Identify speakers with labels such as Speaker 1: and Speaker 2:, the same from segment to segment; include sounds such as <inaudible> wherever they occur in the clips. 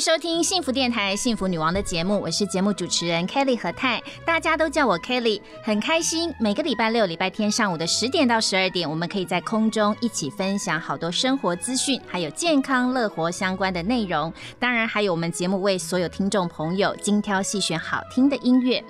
Speaker 1: 收听幸福电台《幸福女王》的节目，我是节目主持人 Kelly 何泰，大家都叫我 Kelly，很开心。每个礼拜六、礼拜天上午的十点到十二点，我们可以在空中一起分享好多生活资讯，还有健康乐活相关的内容。当然，还有我们节目为所有听众朋友精挑细选好听的音乐。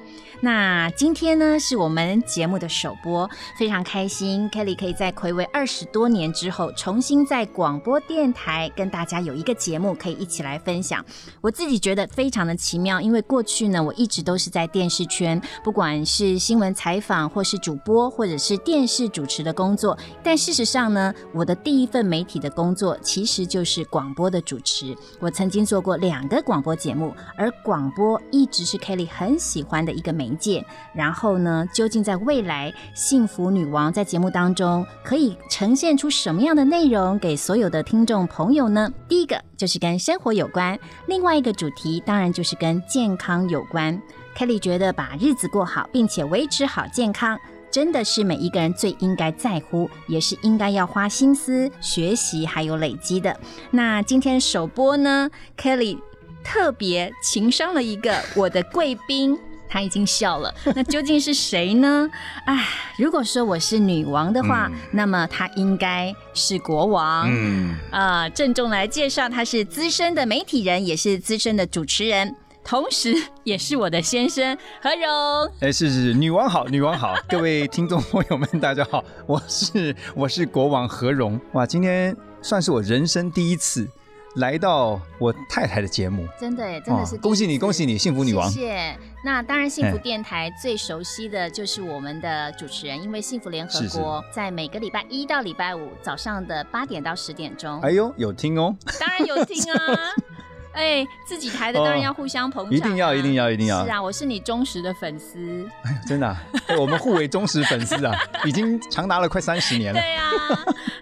Speaker 1: 那今天呢，是我们节目的首播，非常开心，Kelly 可以在暌违二十多年之后，重新在广播电台跟大家有一个节目可以一起来分享。我自己觉得非常的奇妙，因为过去呢，我一直都是在电视圈，不管是新闻采访，或是主播，或者是电视主持的工作。但事实上呢，我的第一份媒体的工作其实就是广播的主持。我曾经做过两个广播节目，而广播一直是 Kelly 很喜欢的一个媒。介，然后呢？究竟在未来，幸福女王在节目当中可以呈现出什么样的内容给所有的听众朋友呢？第一个就是跟生活有关，另外一个主题当然就是跟健康有关。Kelly 觉得把日子过好，并且维持好健康，真的是每一个人最应该在乎，也是应该要花心思学习还有累积的。那今天首播呢，Kelly 特别情商了一个我的贵宾。他已经笑了，那究竟是谁呢？哎，如果说我是女王的话，那么他应该是国王。嗯啊，郑重来介绍，他是资深的媒体人，也是资深的主持人，同时也是我的先生何荣。
Speaker 2: 哎，是是，女王好，女王好，<laughs> 各位听众朋友们，大家好，我是我是国王何荣。哇，今天算是我人生第一次。来到我太太的节目，
Speaker 1: 真的哎，真的是
Speaker 2: 恭喜你，恭喜你，幸福女王。
Speaker 1: 谢谢。那当然，幸福电台最熟悉的就是我们的主持人，因为幸福联合国在每个礼拜一到礼拜五早上的八点到十点钟。
Speaker 2: 哎呦，有听哦，
Speaker 1: 当然有听啊。<laughs> <laughs> 哎，自己台的当然要互相捧场，
Speaker 2: 一定要，一定要，一定要。
Speaker 1: 是啊，我是你忠实的粉丝。
Speaker 2: 哎，真的，我们互为忠实粉丝啊，<laughs> 已经长达了快三十年了。
Speaker 1: 对啊，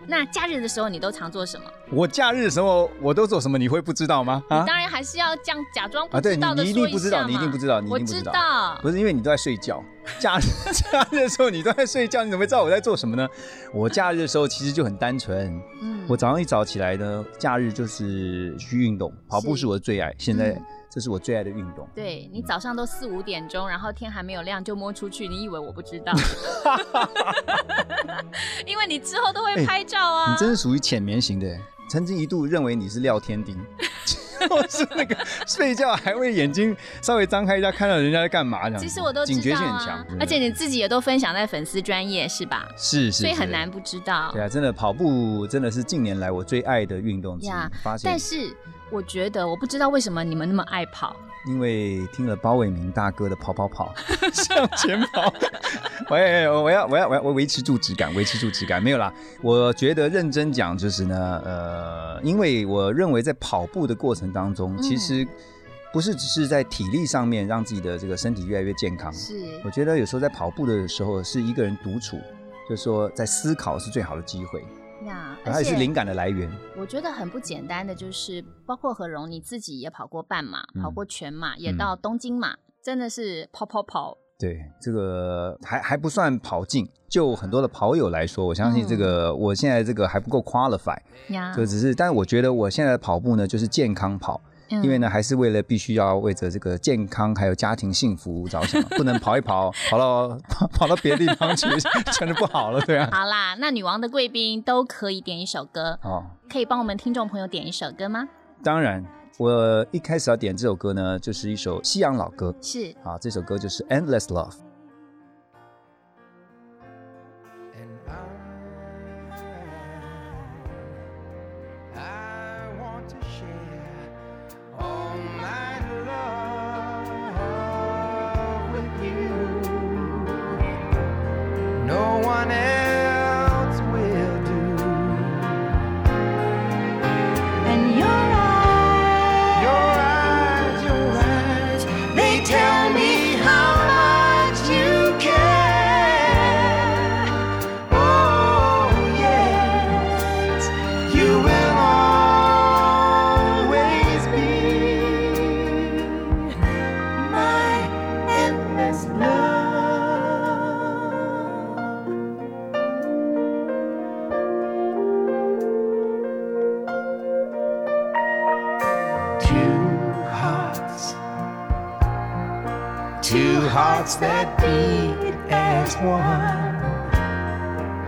Speaker 1: 那假日的时候你都常做什么？
Speaker 2: 我假日的时候我都做什么？你会不知道吗？
Speaker 1: 啊，当然还是要这样假装不知道的
Speaker 2: 你一定不知道，你一定不知道，你一定不知
Speaker 1: 道。
Speaker 2: 不是因为你都在睡觉。<laughs> 假日 <laughs> 假日的时候你都在睡觉，你怎么会知道我在做什么呢？我假日的时候其实就很单纯。嗯，我早上一早起来呢，假日就是去运动，跑步是我的最爱。现在这是我最爱的运动。
Speaker 1: 对你早上都四五点钟，然后天还没有亮就摸出去，你以为我不知道？<laughs> 因为你之后都会拍照啊。
Speaker 2: 你真是属于浅眠型的，曾经一度认为你是廖天丁。<laughs> 我是那个 <laughs> 睡觉还会眼睛稍微张开一下，看到人家在干嘛这样。
Speaker 1: 其实我都
Speaker 2: 警觉性很强，
Speaker 1: 而且你自己也都分享在粉丝专业是吧？
Speaker 2: 是是，
Speaker 1: 所以很难不知道。
Speaker 2: 对啊，真的跑步真的是近年来我最爱的运动之一。发现，
Speaker 1: 但是我觉得我不知道为什么你们那么爱跑。
Speaker 2: 因为听了包伟明大哥的跑跑跑 <laughs> 向前跑，<laughs> 喂，我要我要我要我维持住质感，维持住质感，没有啦。我觉得认真讲就是呢，呃，因为我认为在跑步的过程当中，其实不是只是在体力上面让自己的这个身体越来越健康。
Speaker 1: 是，
Speaker 2: 我觉得有时候在跑步的时候是一个人独处，就是说在思考是最好的机会。
Speaker 1: 呀，
Speaker 2: 而且是灵感的来源。
Speaker 1: 我觉得很不简单的就是，包括何荣你自己也跑过半马，跑过全马，也到东京马，真的是跑跑跑。
Speaker 2: 对，这个还还不算跑进。就很多的跑友来说，我相信这个我现在这个还不够 qualify。呀，就只是，但是我觉得我现在的跑步呢，就是健康跑。因为呢，还是为了必须要为着这个健康还有家庭幸福着想，不能跑一跑跑到跑到别的地方去，真的不好了，对啊。
Speaker 1: 好啦，那女王的贵宾都可以点一首歌哦，可以帮我们听众朋友点一首歌吗？
Speaker 2: 当然，我一开始要点这首歌呢，就是一首西洋老歌，
Speaker 1: 是
Speaker 2: 啊，这首歌就是《Endless Love》。
Speaker 3: That beat as one.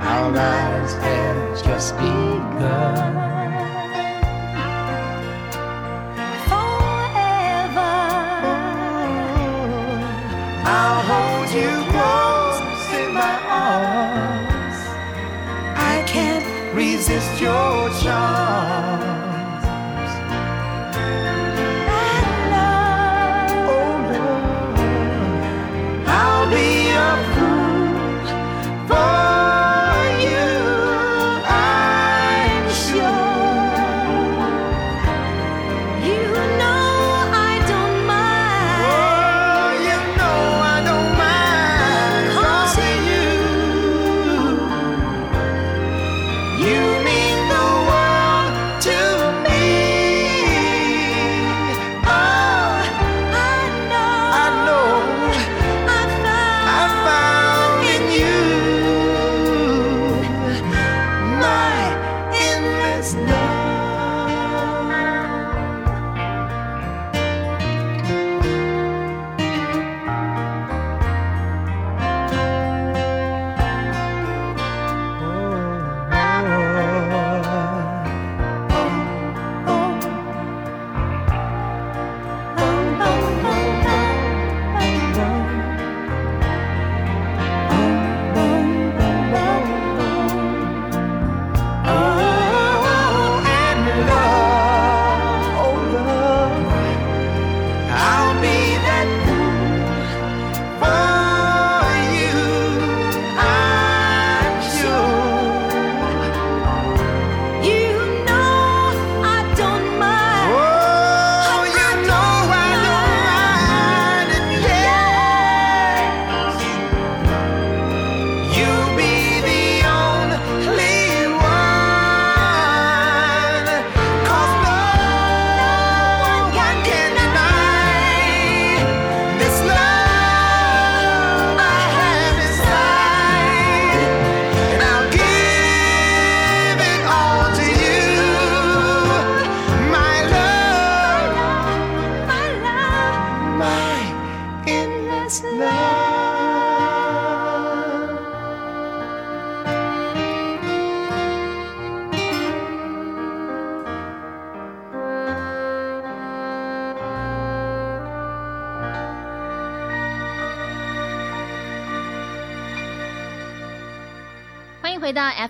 Speaker 3: Our lives have just begun. Forever, I'll hold you close in my arms. I can't resist your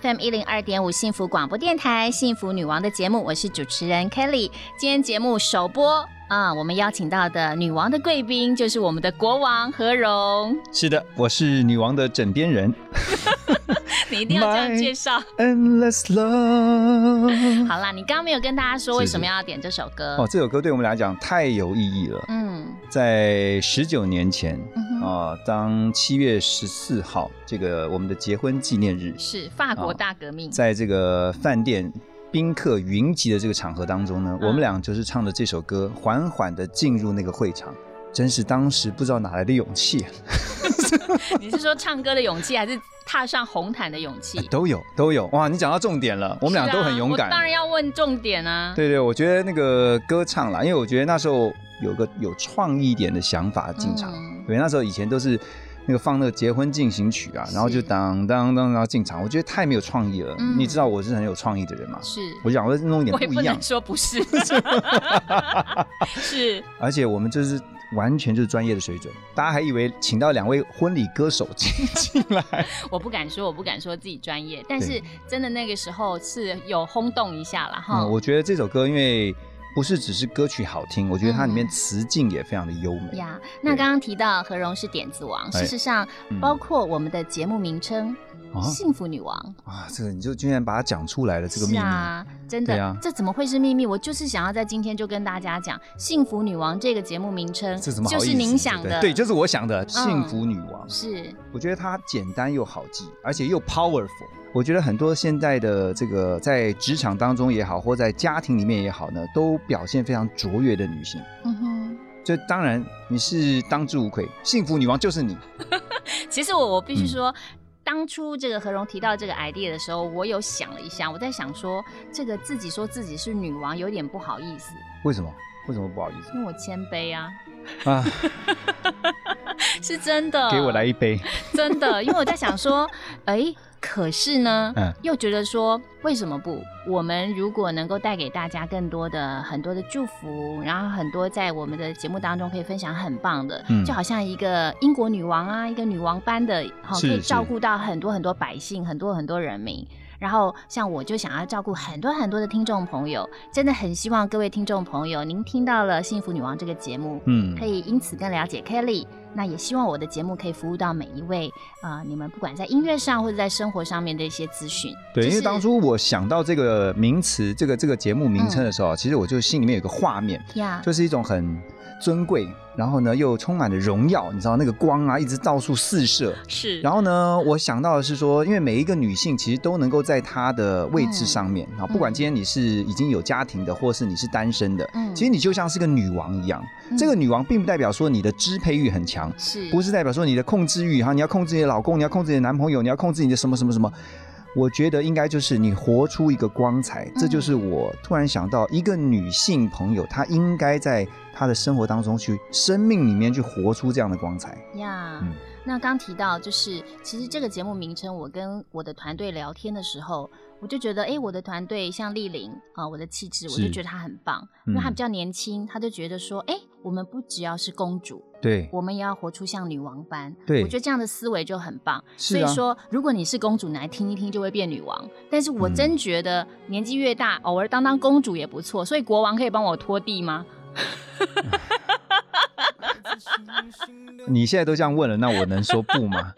Speaker 1: FM 一零二点五幸福广播电台幸福女王的节目，我是主持人 Kelly。今天节目首播啊，我们邀请到的女王的贵宾就是我们的国王何荣。
Speaker 2: 是的，我是女王的枕边人。<laughs>
Speaker 1: 你一定要这样介绍。<laughs>
Speaker 2: Endless love。
Speaker 1: 好啦，你刚刚没有跟大家说为什么要点这首歌
Speaker 2: 哦？这首歌对我们来讲太有意义了。嗯，在十九年前。啊，当七月十四号这个我们的结婚纪念日
Speaker 1: 是法国大革命，
Speaker 2: 在这个饭店宾客云集的这个场合当中呢，我们俩就是唱着这首歌，缓缓的进入那个会场，真是当时不知道哪来的勇气。<laughs>
Speaker 1: 你是说唱歌的勇气，还是踏上红毯的勇气？
Speaker 2: 都有，都有。哇，你讲到重点了，我们俩都很勇敢。
Speaker 1: 当然要问重点啊。
Speaker 2: 对对，我觉得那个歌唱啦，因为我觉得那时候。有个有创意一点的想法进场，对，那时候以前都是那个放那个结婚进行曲啊，然后就当当当然后进场，我觉得太没有创意了。你知道我是很有创意的人嘛？
Speaker 1: 是，
Speaker 2: 我想我弄一点不一样。
Speaker 1: 说不是，<laughs> 是，
Speaker 2: 而且我们就是完全就是专业的水准，大家还以为请到两位婚礼歌手 <laughs> 进进来。<laughs>
Speaker 1: 我不敢说，我不敢说自己专业，但是真的那个时候是有轰动一下了哈。
Speaker 2: 我觉得这首歌因为。不是只是歌曲好听，我觉得它里面词境也非常的优美。呀。
Speaker 1: 那刚刚提到何荣是点子王，事实上包括我们的节目名称《幸福女王》
Speaker 2: 啊，这个你就居然把它讲出来了，这个秘密
Speaker 1: 啊，真的，这怎么会是秘密？我就是想要在今天就跟大家讲，《幸福女王》这个节目名称，
Speaker 2: 这怎么
Speaker 1: 就是您想的？
Speaker 2: 对，就是我想的，《幸福女王》
Speaker 1: 是，
Speaker 2: 我觉得它简单又好记，而且又 powerful。我觉得很多现在的这个在职场当中也好，或在家庭里面也好呢，都表现非常卓越的女性。嗯哼，这当然你是当之无愧，幸福女王就是你。<laughs>
Speaker 1: 其实我我必须说，当初这个何荣提到这个 idea 的时候，我有想了一下，我在想说，这个自己说自己是女王有点不好意思。
Speaker 2: 为什么？为什么不好意思？
Speaker 1: 因为我谦卑啊。啊。<laughs> 是真的，
Speaker 2: 给我来一杯，
Speaker 1: 真的，因为我在想说，<laughs> 哎。可是呢，嗯，又觉得说为什么不？我们如果能够带给大家更多的很多的祝福，然后很多在我们的节目当中可以分享很棒的，嗯，就好像一个英国女王啊，一个女王般的，好可以照顾到很多很多百姓，很多很多人民。然后像我就想要照顾很多很多的听众朋友，真的很希望各位听众朋友，您听到了《幸福女王》这个节目，嗯，可以因此更了解 Kelly。那也希望我的节目可以服务到每一位啊，你们不管在音乐上或者在生活上面的一些资讯。
Speaker 2: 对，因为当初我想到这个名词，这个这个节目名称的时候，其实我就心里面有个画面，就是一种很。尊贵，然后呢又充满了荣耀，你知道那个光啊，一直到处四射。
Speaker 1: 是。
Speaker 2: 然后呢，我想到的是说，因为每一个女性其实都能够在她的位置上面啊，不管今天你是已经有家庭的，或是你是单身的，嗯，其实你就像是个女王一样。这个女王并不代表说你的支配欲很强，
Speaker 1: 是
Speaker 2: 不是代表说你的控制欲哈？你要控制你的老公，你要控制你的男朋友，你要控制你的什么什么什么？我觉得应该就是你活出一个光彩，这就是我突然想到一个女性朋友，她应该在她的生活当中去生命里面去活出这样的光彩。
Speaker 1: 呀，那刚提到就是其实这个节目名称，我跟我的团队聊天的时候。我就觉得，哎，我的团队像丽玲啊，我的气质，我就觉得她很棒，因为她比较年轻，她就觉得说，哎，我们不只要是公主，
Speaker 2: 对，
Speaker 1: 我们也要活出像女王般。
Speaker 2: 对，
Speaker 1: 我觉得这样的思维就很棒。所以说，如果你是公主，你来听一听就会变女王。但是我真觉得年纪越大，偶尔当当公主也不错。所以国王可以帮我拖地吗？<laughs> <laughs> <laughs>
Speaker 2: 你现在都这样问了，那我能说不吗？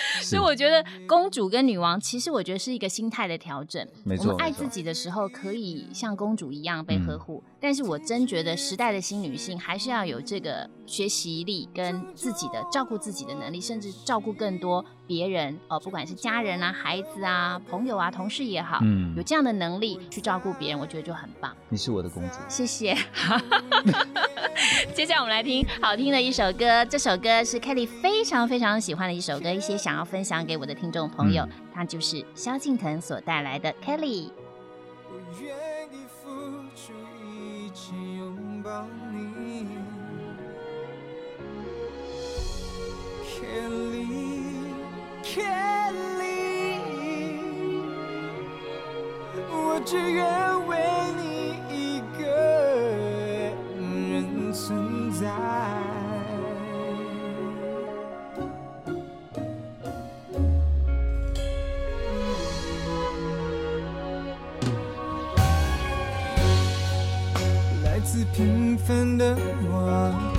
Speaker 2: <laughs>
Speaker 1: 所以我觉得公主跟女王，其实我觉得是一个心态的调整。
Speaker 2: 没错，
Speaker 1: 爱自己的时候可以像公主一样被呵护，但是我真觉得时代的新女性还是要有这个学习力跟自己的照顾自己的能力，甚至照顾更多别人哦，不管是家人啊、孩子啊、朋友啊、同事也好，嗯，有这样的能力去照顾别人，我觉得就很棒。
Speaker 2: 你是我的公主，
Speaker 1: 谢谢。<laughs> 接下来我们来听好听的一首歌，这首歌是 Kelly 非常非常喜欢的一首歌，一些想要分享给我的听众朋友，他就是萧敬腾所带来的 Kelly。我只愿为你一个。存在。真的我，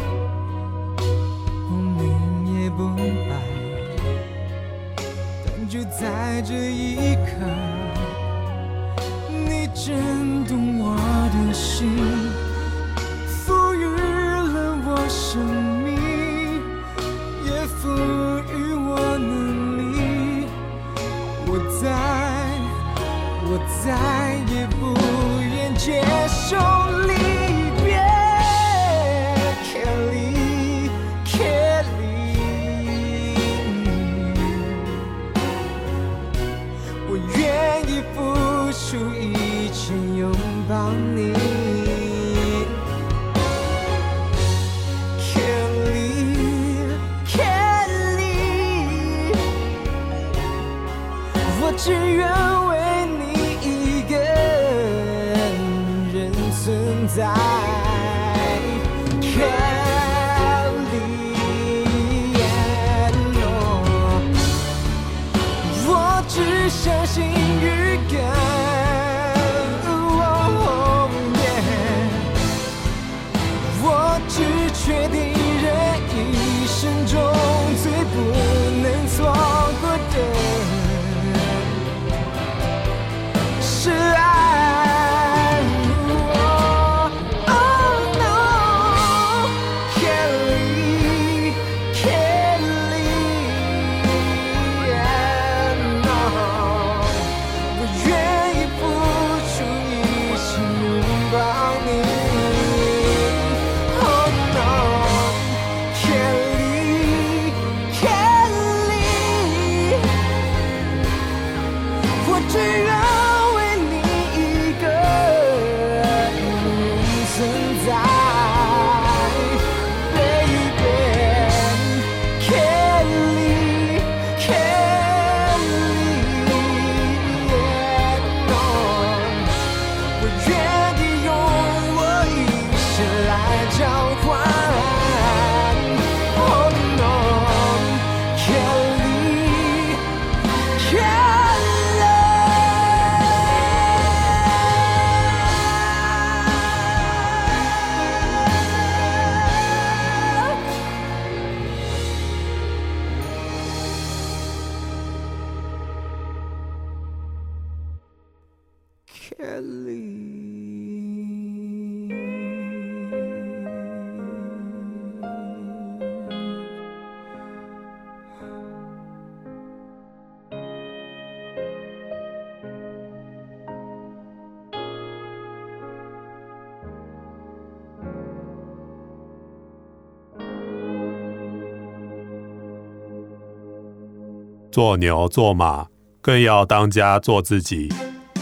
Speaker 4: 做牛做马，更要当家做自己。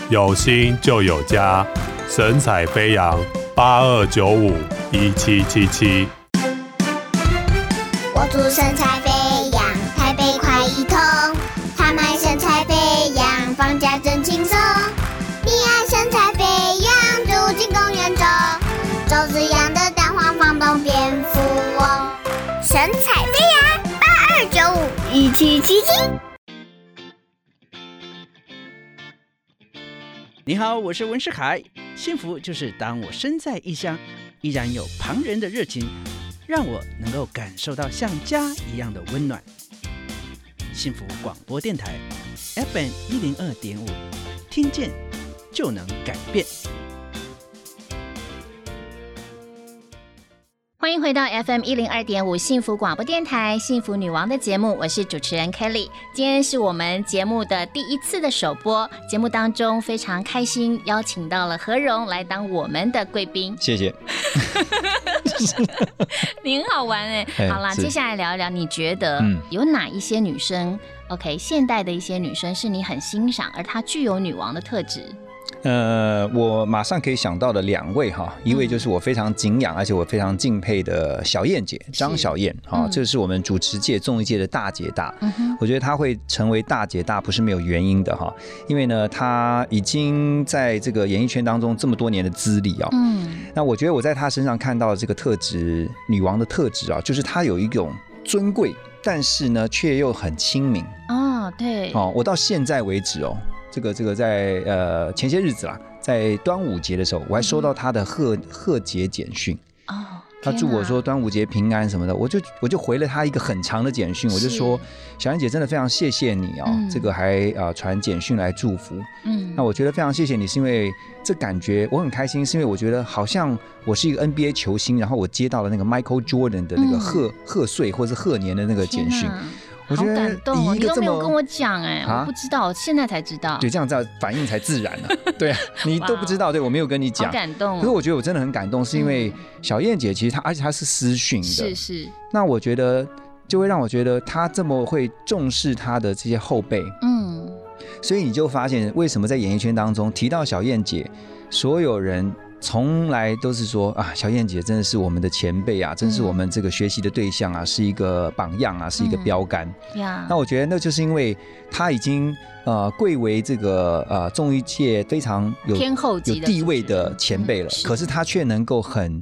Speaker 4: 有心就有家，神采飞扬。八二九五一七七七。
Speaker 5: 我祝神采飞五一七七七。
Speaker 6: 你好，我是文世凯。幸福就是当我身在异乡，依然有旁人的热情，让我能够感受到像家一样的温暖。幸福广播电台，FM 一零二点五，听见就能改变。
Speaker 1: 欢迎回到 FM 一零二点五幸福广播电台幸福女王的节目，我是主持人 Kelly。今天是我们节目的第一次的首播，节目当中非常开心，邀请到了何荣来当我们的贵宾。
Speaker 2: 谢谢，<laughs>
Speaker 1: 您好玩哎。好啦，接下来聊一聊，你觉得有哪一些女生？OK，现代的一些女生是你很欣赏，而她具有女王的特质。
Speaker 2: 呃，我马上可以想到的两位哈，一位就是我非常敬仰，而且我非常敬佩的小燕姐张小燕，哈，这是我们主持界综艺界的大姐大。我觉得她会成为大姐大不是没有原因的哈，因为呢，她已经在这个演艺圈当中这么多年的资历啊。嗯，那我觉得我在她身上看到这个特质，女王的特质啊，就是她有一种尊贵，但是呢，却又很亲民。
Speaker 1: 哦，对。
Speaker 2: 哦，我到现在为止哦。这个这个在呃前些日子啦，在端午节的时候，我还收到他的贺贺节简讯哦，他祝我说端午节平安什么的，我就我就回了他一个很长的简讯，我就说小燕姐真的非常谢谢你啊，这个还啊传简讯来祝福，嗯，那我觉得非常谢谢你，是因为这感觉我很开心，是因为我觉得好像我是一个 NBA 球星，然后我接到了那个 Michael Jordan 的那个贺贺岁或者是贺年的那个简讯。
Speaker 1: 好感动哦！你都没有跟我讲哎，我不知道，现在才知道。
Speaker 2: 对，这样子反应才自然呢。<laughs> 对啊，你都不知道，对我没有跟你讲。
Speaker 1: 感动。
Speaker 2: 可是我觉得我真的很感动，是因为小燕姐其实她，而且她是私讯的。
Speaker 1: 是是。
Speaker 2: 那我觉得就会让我觉得她这么会重视她的这些后辈。嗯。所以你就发现，为什么在演艺圈当中提到小燕姐，所有人。从来都是说啊，小燕姐真的是我们的前辈啊，真是我们这个学习的对象啊，是一个榜样啊，是一个标杆。呀，那我觉得那就是因为她已经呃贵为这个呃综艺界非常有
Speaker 1: 天后
Speaker 2: 有地位的前辈了，可是她却能够很。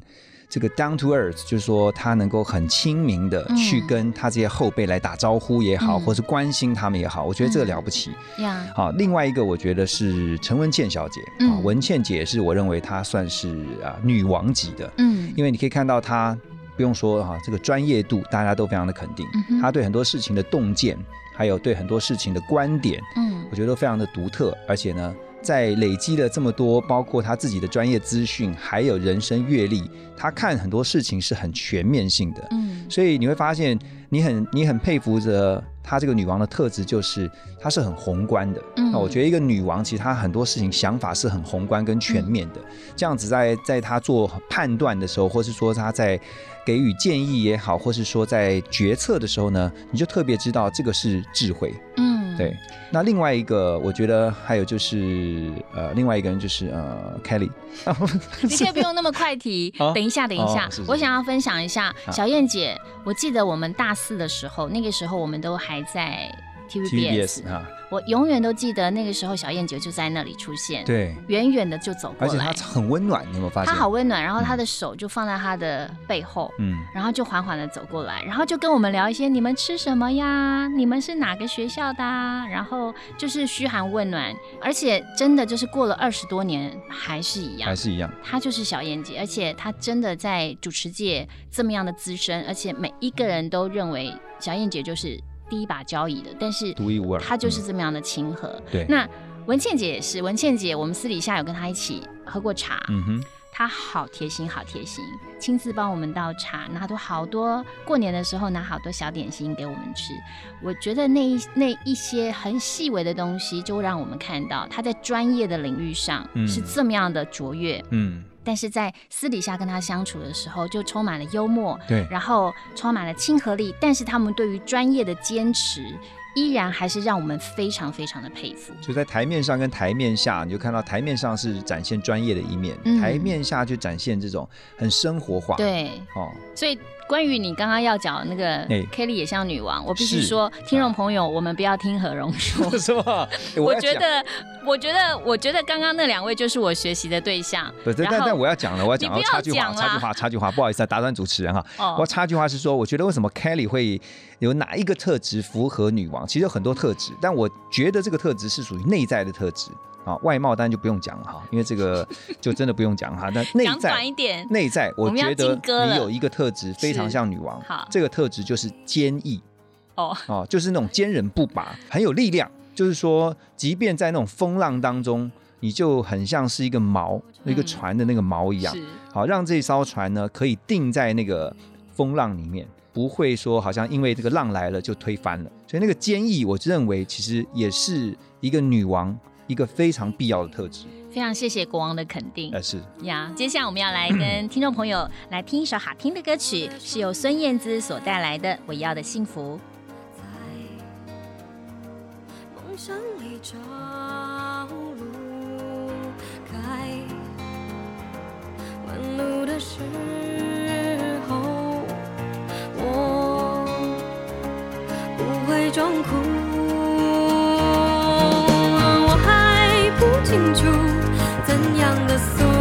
Speaker 2: 这个 down to earth 就是说，他能够很亲民的去跟他这些后辈来打招呼也好，或是关心他们也好，我觉得这个了不起。呀。好，另外一个我觉得是陈文茜小姐啊，文茜姐是我认为她算是啊女王级的。嗯，因为你可以看到她不用说哈，这个专业度大家都非常的肯定，她对很多事情的洞见，还有对很多事情的观点，嗯，我觉得都非常的独特，而且呢。在累积了这么多，包括他自己的专业资讯，还有人生阅历，他看很多事情是很全面性的。嗯，所以你会发现，你很你很佩服着她这个女王的特质，就是她是很宏观的。嗯，那我觉得一个女王其实她很多事情想法是很宏观跟全面的。这样子在在她做判断的时候，或是说她在给予建议也好，或是说在决策的时候呢，你就特别知道这个是智慧。嗯，对。那另外一个，我觉得还有就是，呃，另外一个人就是呃，Kelly。<laughs>
Speaker 1: 你可以不用那么快提，<laughs> 等一下，等一下，我想要分享一下小燕姐。我记得我们大四的时候，那个时候我们都还在 TVBS 啊。我永远都记得那个时候，小燕姐就在那里出现，
Speaker 2: 对，
Speaker 1: 远远的就走过
Speaker 2: 来，而且她很温暖，你有没有发现？
Speaker 1: 她好温暖，然后她的手就放在她的背后，嗯，然后就缓缓的走过来，然后就跟我们聊一些你们吃什么呀？你们是哪个学校的？然后就是嘘寒问暖，而且真的就是过了二十多年还是一样，
Speaker 2: 还是一样，
Speaker 1: 她就是小燕姐，而且她真的在主持界这么样的资深，而且每一个人都认为小燕姐就是。第一把交椅的，但是
Speaker 2: 独一无二，
Speaker 1: 他就是这么样的亲和。
Speaker 2: 对，
Speaker 1: 那文倩姐也是，文倩姐，我们私底下有跟她一起喝过茶。嗯哼，她好贴心，好贴心，亲自帮我们倒茶，拿多好多过年的时候拿好多小点心给我们吃。我觉得那一那一些很细微的东西，就让我们看到她在专业的领域上是这么样的卓越。嗯。但是在私底下跟他相处的时候，就充满了幽默，
Speaker 2: 对，
Speaker 1: 然后充满了亲和力。但是他们对于专业的坚持，依然还是让我们非常非常的佩服。
Speaker 2: 就在台面上跟台面下，你就看到台面上是展现专业的一面，
Speaker 1: 嗯
Speaker 2: 台面下就展现这种很生活化。，
Speaker 1: 对，
Speaker 2: 哦，
Speaker 1: 所以关于你刚刚要讲的那个
Speaker 2: 哎
Speaker 1: Kelly 也像女王，我必须
Speaker 2: 是
Speaker 1: 说，听众朋友，我们不要听何荣说。<laughs>
Speaker 2: 是吗？<laughs> 欸
Speaker 1: 我觉得，我觉得，我觉得刚刚那两位就是我学习的对象。
Speaker 2: 不是，但但我要讲了，我要讲，
Speaker 1: 你不要
Speaker 2: 我插句话，插句话，插句话，不好意思啊，打断主持人哈。
Speaker 1: 哦
Speaker 2: 我要插句话是说，我觉得为什么 Kelly 会有哪一个特质符合女王？其实有很多特质，但我觉得这个特质是属于内在的特质啊。外貌当然就不用讲了哈，因为这个 <laughs> 就真的不用讲哈。那内在
Speaker 1: 一点，
Speaker 2: 内在，我觉得你有一个特质非常像女王
Speaker 1: 好，
Speaker 2: 这个特质就是坚毅
Speaker 1: 哦，
Speaker 2: 哦，就是那种坚韧不拔，很有力量。就是说，即便在那种风浪当中，你就很像是一个锚，一个
Speaker 1: 嗯
Speaker 2: 船的那个锚一样。好，让这艘船呢可以定在那个风浪里面，不会说好像因为这个浪来了就推翻了。所以那个坚毅，我认为其实也是一个女王一个非常必要的特质。
Speaker 1: 非常谢谢国王的肯定
Speaker 2: 呃，是
Speaker 1: 呀。接下来我们要来跟听众朋友来听一首好听的歌曲，是由孙燕姿所带来的《我要的幸福》。
Speaker 7: 梦想里找路开，弯路的时候，我不会装哭。样的速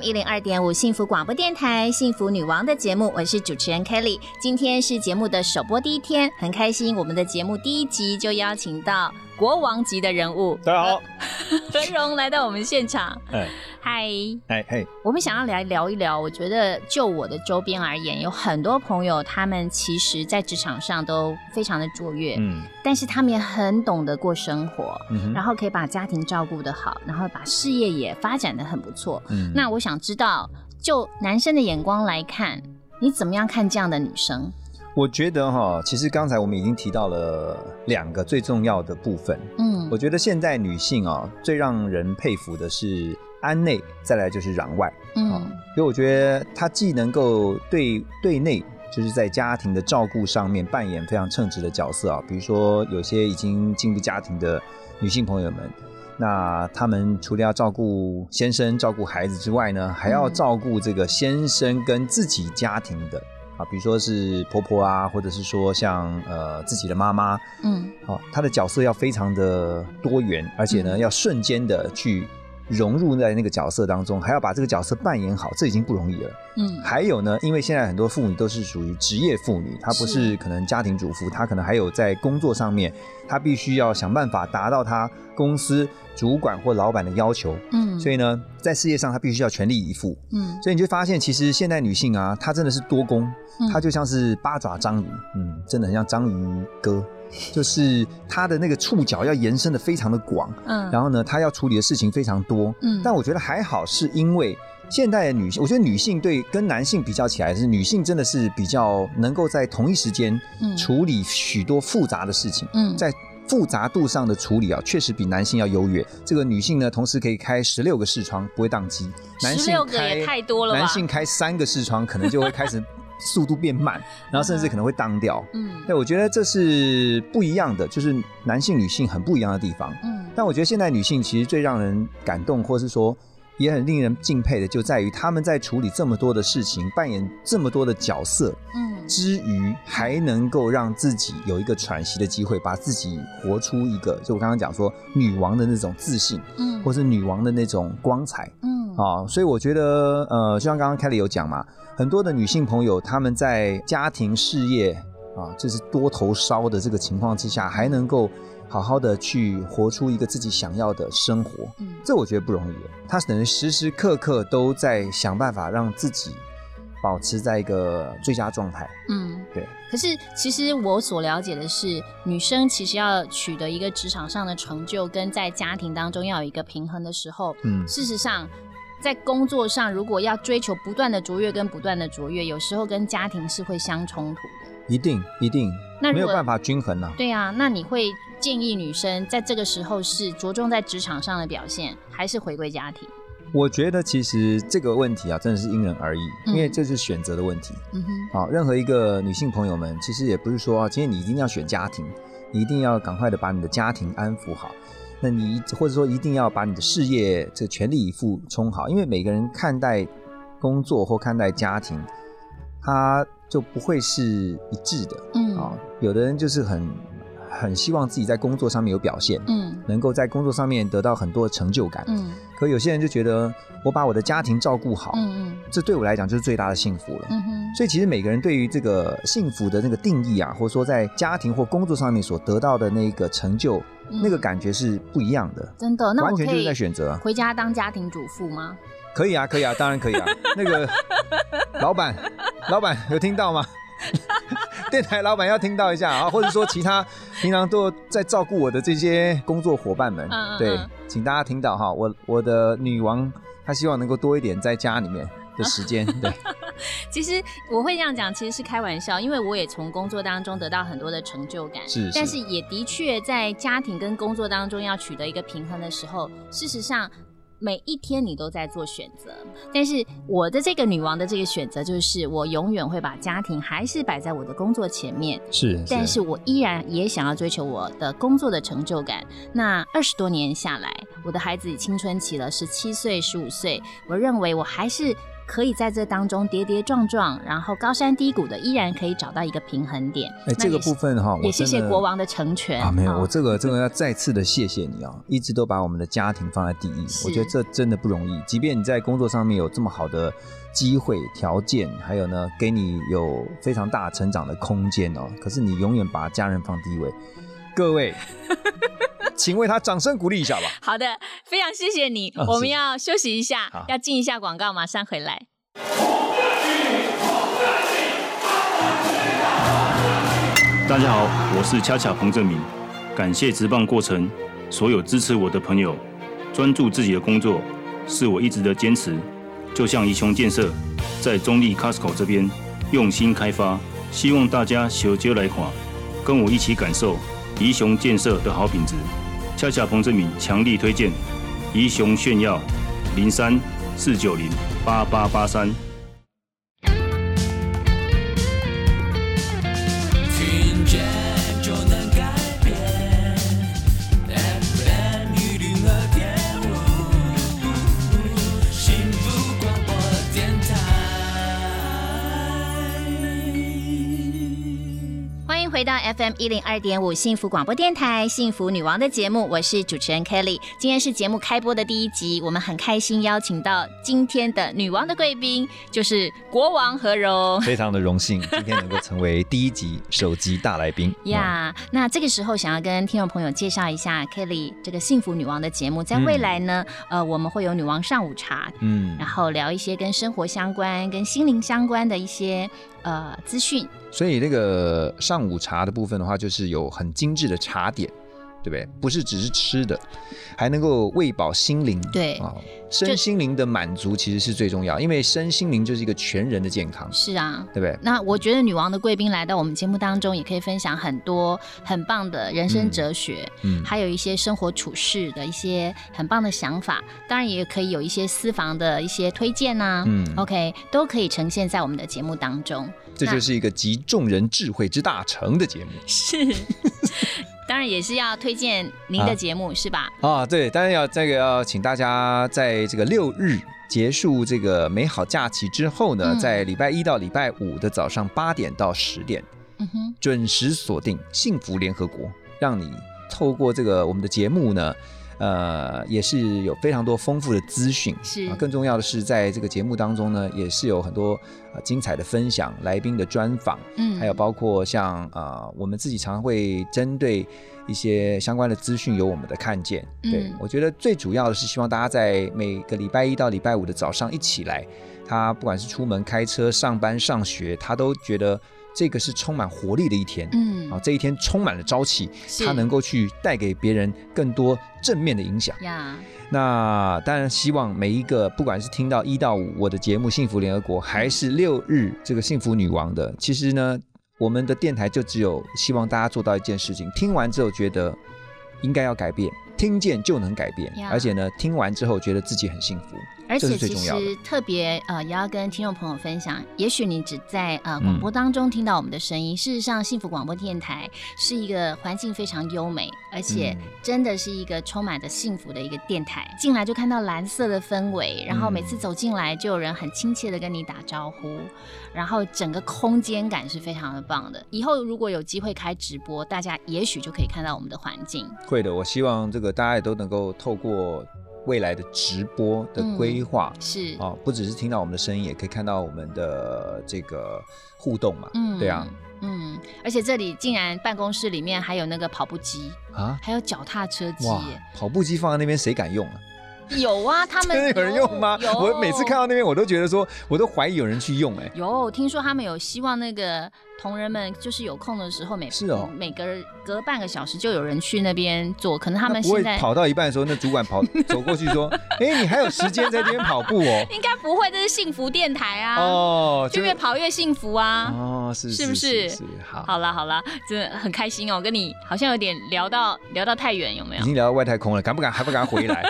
Speaker 1: FM 一零二点五幸福广播电台幸福女王的节目，我是主持人 Kelly。今天是节目的首播第一天，很开心，我们的节目第一集就邀请到国王级的人物
Speaker 2: 大家好，<laughs>
Speaker 1: 何荣来到我们现场。
Speaker 2: 哎
Speaker 1: 嗨，
Speaker 2: 哎嘿，
Speaker 1: 我们想要来聊一聊，我觉得就我的周边而言，有很多朋友他们其实在职场上都非常的卓越，
Speaker 2: 嗯
Speaker 1: 但是他们也很懂得过生活，
Speaker 2: 嗯
Speaker 1: 然后可以把家庭照顾得好，然后把事业也发展的很不错。
Speaker 2: 嗯
Speaker 1: 那我想知道，就男生的眼光来看，你怎么样看这样的女生？
Speaker 2: 我觉得哈，其实刚才我们已经提到了两个最重要的部分。
Speaker 1: 嗯
Speaker 2: 我觉得现代女性啊，最让人佩服的是安内，再来就是攘外。
Speaker 1: 嗯
Speaker 2: 所以我觉得她既能够对对内，就是在家庭的照顾上面扮演非常称职的角色啊。比如说有些已经进入家庭的女性朋友们，那她们除了要照顾先生、照顾孩子之外呢，还要
Speaker 1: 嗯
Speaker 2: 照顾这个先生跟自己家庭的啊，比如说是婆婆啊，或者是说像呃自己的妈妈，
Speaker 1: 嗯。
Speaker 2: 哦，她的角色要非常的多元，而且呢，要瞬间的去融入在那个角色当中，还要把这个角色扮演好，这已经不容易了。
Speaker 1: 嗯
Speaker 2: 还有呢，因为现在很多妇女都是属于职业妇女，她不是可能家庭主妇，她可能还有在工作上面，她必须要想办法达到她公司主管或老板的要求，
Speaker 1: 嗯，
Speaker 2: 所以呢，在事业上她必须要全力以赴。
Speaker 1: 嗯
Speaker 2: 所以你就发现，其实现代女性啊，她真的是多功，
Speaker 1: 嗯
Speaker 2: 她就像是八爪章鱼，嗯，真的很像章鱼哥，就是她的那个触角要延伸的非常的广，
Speaker 1: 嗯，
Speaker 2: 然后呢，她要处理的事情非常多。
Speaker 1: 嗯
Speaker 2: 但我觉得还好，是因为现代的女性，我觉得女性对跟男性比较起来，是女性真的是比较能够在同一时间
Speaker 1: 嗯
Speaker 2: 处理许多复杂的事情，
Speaker 1: 嗯
Speaker 2: 在复杂度上的处理啊，确实比男性要优越。这个女性呢，同时可以开十六个视窗不会宕机，男性
Speaker 1: 16个也
Speaker 2: 开
Speaker 1: 太多了
Speaker 2: 男性开三个视窗可能就会开始速度变慢，然后甚至可能会当掉。
Speaker 1: 嗯
Speaker 2: 对，我觉得这是不一样的，就是男性女性很不一样的地方。
Speaker 1: 嗯
Speaker 2: 但我觉得现代女性其实最让人感动，或是说也很令人敬佩的，就在于他们在处理这么多的事情，扮演这么多的角色
Speaker 1: 嗯。
Speaker 2: 之余，还能够让自己有一个喘息的机会，把自己活出一个，就我刚刚讲说女王的那种自信，
Speaker 1: 嗯。
Speaker 2: 或是女王的那种光彩。
Speaker 1: 嗯。
Speaker 2: 啊，所以我觉得，呃，就像刚刚 Kelly 有讲嘛，很多的女性朋友，她们在家庭事业啊，就是多头烧的这个情况之下，还能够好好的去活出一个自己想要的生活，
Speaker 1: 嗯
Speaker 2: 这我觉得不容易的。她等于时时刻刻都在想办法让自己保持在一个最佳状态。
Speaker 1: 嗯，
Speaker 2: 对。
Speaker 1: 可是其实我所了解的是，女生其实要取得一个职场上的成就，跟在家庭当中要有一个平衡的时候，
Speaker 2: 嗯
Speaker 1: 事实上。在工作上，如果要追求不断的卓越跟不断的卓越，有时候跟家庭是会相冲突的。
Speaker 2: 一定一定没有办法均衡啊。
Speaker 1: 对啊，那你会建议女生在这个时候是着重在职场上的表现，还是回归家庭？
Speaker 2: 我觉得其实这个问题啊，真的是因人而异，
Speaker 1: 嗯
Speaker 2: 因为这是选择的问题。
Speaker 1: 嗯哼，
Speaker 2: 好，任何一个女性朋友们，其实也不是说啊今天你一定要选家庭，你一定要赶快的把你的家庭安抚好。那你或者说一定要把你的事业这全力以赴冲好，因为每个人看待工作或看待家庭，他就不会是一致的
Speaker 1: 嗯
Speaker 2: 啊。有的人就是很很希望自己在工作上面有表现，
Speaker 1: 嗯
Speaker 2: 能够在工作上面得到很多成就感。
Speaker 1: 嗯
Speaker 2: 可有些人就觉得我把我的家庭照顾好，
Speaker 1: 嗯嗯
Speaker 2: 这对我来讲就是最大的幸福了。
Speaker 1: 嗯哼，
Speaker 2: 所以其实每个人对于这个幸福的那个定义啊，或者说在家庭或工作上面所得到的那个成就，
Speaker 1: 嗯
Speaker 2: 那个感觉是不一样的。
Speaker 1: 真的，那
Speaker 2: 完全就是在选择啊
Speaker 1: 回家当家庭主妇吗？
Speaker 2: 可以啊，可以啊，当然可以啊。<laughs> 那个老板，老板有听到吗？<laughs> 电台老板要听到一下啊，或者说其他平常都在照顾我的这些工作伙伴们，
Speaker 1: 嗯嗯
Speaker 2: 对
Speaker 1: 嗯，
Speaker 2: 请大家听到哈，我我的女王她希望能够多一点在家里面的时间，对，<laughs>
Speaker 1: 其实我会这样讲，其实是开玩笑，因为我也从工作当中得到很多的成就感。
Speaker 2: 是
Speaker 1: 但是也的确在家庭跟工作当中要取得一个平衡的时候，事实上。每一天你都在做选择，但是我的这个女王的这个选择就是，我永远会把家庭还是摆在我的工作前面，
Speaker 2: 是，
Speaker 1: 但是我依然也想要追求我的工作的成就感。那二十多年下来，我的孩子青春期了，十七岁、十五岁，我认为我还是可以在这当中跌跌撞撞，然后高山低谷的，依然可以找到一个平衡点。
Speaker 2: 哎，这个部分哈，我
Speaker 1: 也谢谢国王的成全
Speaker 2: 啊，没有，
Speaker 1: 哦
Speaker 2: 我这个这个 <laughs> 要再次的谢谢你啊，一直都把我们的家庭放在第一，我觉得这真的不容易。即便你在工作上面有这么好的机会条件，还有呢，给你有非常大成长的空间哦，可是你永远把家人放第一位。各位，请为他掌声鼓励一下吧。
Speaker 1: 好的，非常谢谢你。
Speaker 2: 啊
Speaker 1: 我们要休息一下，要进一下广告，马上回来。
Speaker 8: 大家好，我是恰恰彭正明，感谢职棒过程所有支持我的朋友，专注自己的工作是我一直的坚持。就像宜雄建设在中立 Costco 这边用心开发，希望大家小接来看，跟我一起感受宜雄建设的好品质。恰恰彭志明强力推荐怡雄炫耀零三四九零八八八三。
Speaker 1: 回到 FM 一零二点五幸福广播电台幸福女王的节目，我是主持人 Kelly。今天是节目开播的第一集，我们很开心邀请到今天的女王的贵宾，就是国王何荣。
Speaker 2: 非常的荣幸，<laughs> 今天能够成为第一集首集大来宾。<laughs>
Speaker 1: 呀那这个时候想要跟听众朋友介绍一下 Kelly 这个幸福女王的节目，在未来呢，呃，我们会有女王上午茶，
Speaker 2: 嗯
Speaker 1: 然后聊一些跟生活相关、跟心灵相关的一些呃资讯。
Speaker 2: 所以那个上午茶的部分的话，就是有很精致的茶点，对不对？不是只是吃的，还能够喂饱心灵。
Speaker 1: 对
Speaker 2: 啊，身心灵的满足其实是最重要，因为身心灵就是一个全人的健康，
Speaker 1: 是啊，
Speaker 2: 对不对？
Speaker 1: 那我觉得女王的贵宾来到我们节目当中，也可以分享很多很棒的人生哲学，
Speaker 2: 嗯
Speaker 1: 还有一些生活处事的一些很棒的想法。当然，也可以有一些私房的一些推荐呐、
Speaker 2: 嗯
Speaker 1: OK，都可以呈现在我们的节目当中。
Speaker 2: 这就是一个集众人智慧之大成的节目
Speaker 1: 是 <laughs> <laughs> 当然也是要推荐您的节目，是吧？
Speaker 2: 啊！对，当然要这个要请大家在这个六日结束这个美好假期之后呢，
Speaker 1: 嗯
Speaker 2: 在礼拜一到礼拜五的早上八点到十点，
Speaker 1: 嗯哼，
Speaker 2: 准时锁定幸福联合国，让你透过这个我们的节目呢，呃，也是有非常多丰富的资讯。
Speaker 1: 是
Speaker 2: 啊，更重要的是，在这个节目当中呢，也是有很多呃精彩的分享、来宾的专访，
Speaker 1: 嗯
Speaker 2: 还有包括像呃，我们自己常会针对一些相关的资讯有我们的看见。对、
Speaker 1: 嗯
Speaker 2: 我觉得最主要的是希望大家在每个礼拜一到礼拜五的早上一起来，他不管是出门开车、上班、上学，他都觉得这个是充满活力的一天。
Speaker 1: 嗯。
Speaker 2: 啊，这一天充满了朝气，
Speaker 1: 是。
Speaker 2: 他能够去带给别人更多正面的影响。
Speaker 1: 呀，
Speaker 2: 那当然，希望每一个不管是听到一到五我的节目《幸福联合国》，还是六日这个幸福女王的，其实呢，我们的电台就只有希望大家做到一件事情：听完之后觉得应该要改变，听见就能改变，而且呢，听完之后觉得自己很幸福，这
Speaker 1: 而且其。实特别呃，也要跟听众朋友分享，也许你只在呃
Speaker 2: 嗯
Speaker 1: 广播当中听到我们的声音，事实上，幸福广播电台是一个环境非常优美，而且
Speaker 2: 嗯
Speaker 1: 真的是一个充满着幸福的一个电台。进来就看到蓝色的氛围，然后每次
Speaker 2: 嗯
Speaker 1: 走进来就有人很亲切的跟你打招呼，然后整个空间感是非常的棒的。以后如果有机会开直播，大家也许就可以看到我们的环境。
Speaker 2: 会的，我希望这个大家也都能够透过未来的直播的规划。
Speaker 1: 是
Speaker 2: 啊、不只是听到我们的声音，也可以看到我们的这个互动嘛。
Speaker 1: 嗯
Speaker 2: 对啊，
Speaker 1: 嗯，而且这里竟然办公室里面还有那个跑步机，
Speaker 2: 啊，
Speaker 1: 还有脚踏车机
Speaker 2: 哇，跑步机放在那边谁敢用啊？
Speaker 1: 有啊，<laughs> 他们
Speaker 2: 真的有人用吗？
Speaker 1: 有
Speaker 2: 我每次看到那边，我都觉得说，我都怀疑有人去用、哎，
Speaker 1: 有，听说他们有希望那个同仁们就是有空的时候每
Speaker 2: 是哦
Speaker 1: 每隔隔半个小时就有人去那边做，可能他们现在
Speaker 2: 跑到一半的时候，那主管跑 <laughs> 走过去说：“哎、你还有时间在这边跑步哦
Speaker 1: 应该不会，这是幸福电台？”啊，
Speaker 2: 哦，
Speaker 1: 就越跑越幸福啊。
Speaker 2: 哦，是
Speaker 1: 是不是
Speaker 2: 好，
Speaker 1: 好啦好了，真的很开心哦，跟你好像有点聊到聊到太远，有没有
Speaker 2: 已？经聊到外太空了，敢不敢还不敢回来？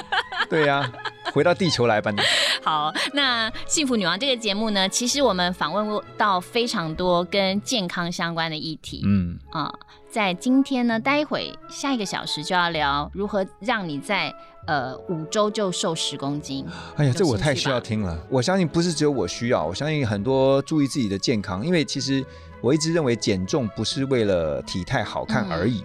Speaker 2: 对呀、回到地球来吧你。<laughs>
Speaker 1: 好，那《幸福女王》这个节目呢，其实我们访问过到非常多跟健康相关的议题。
Speaker 2: 嗯，
Speaker 1: 啊、在今天呢，待会下一个小时就要聊如何让你在呃五周就瘦十公斤。
Speaker 2: 哎呀，这我太需要听了。我相信不是只有我需要，我相信很多注意自己的健康，因为其实我一直认为减重不是为了体态好看而已。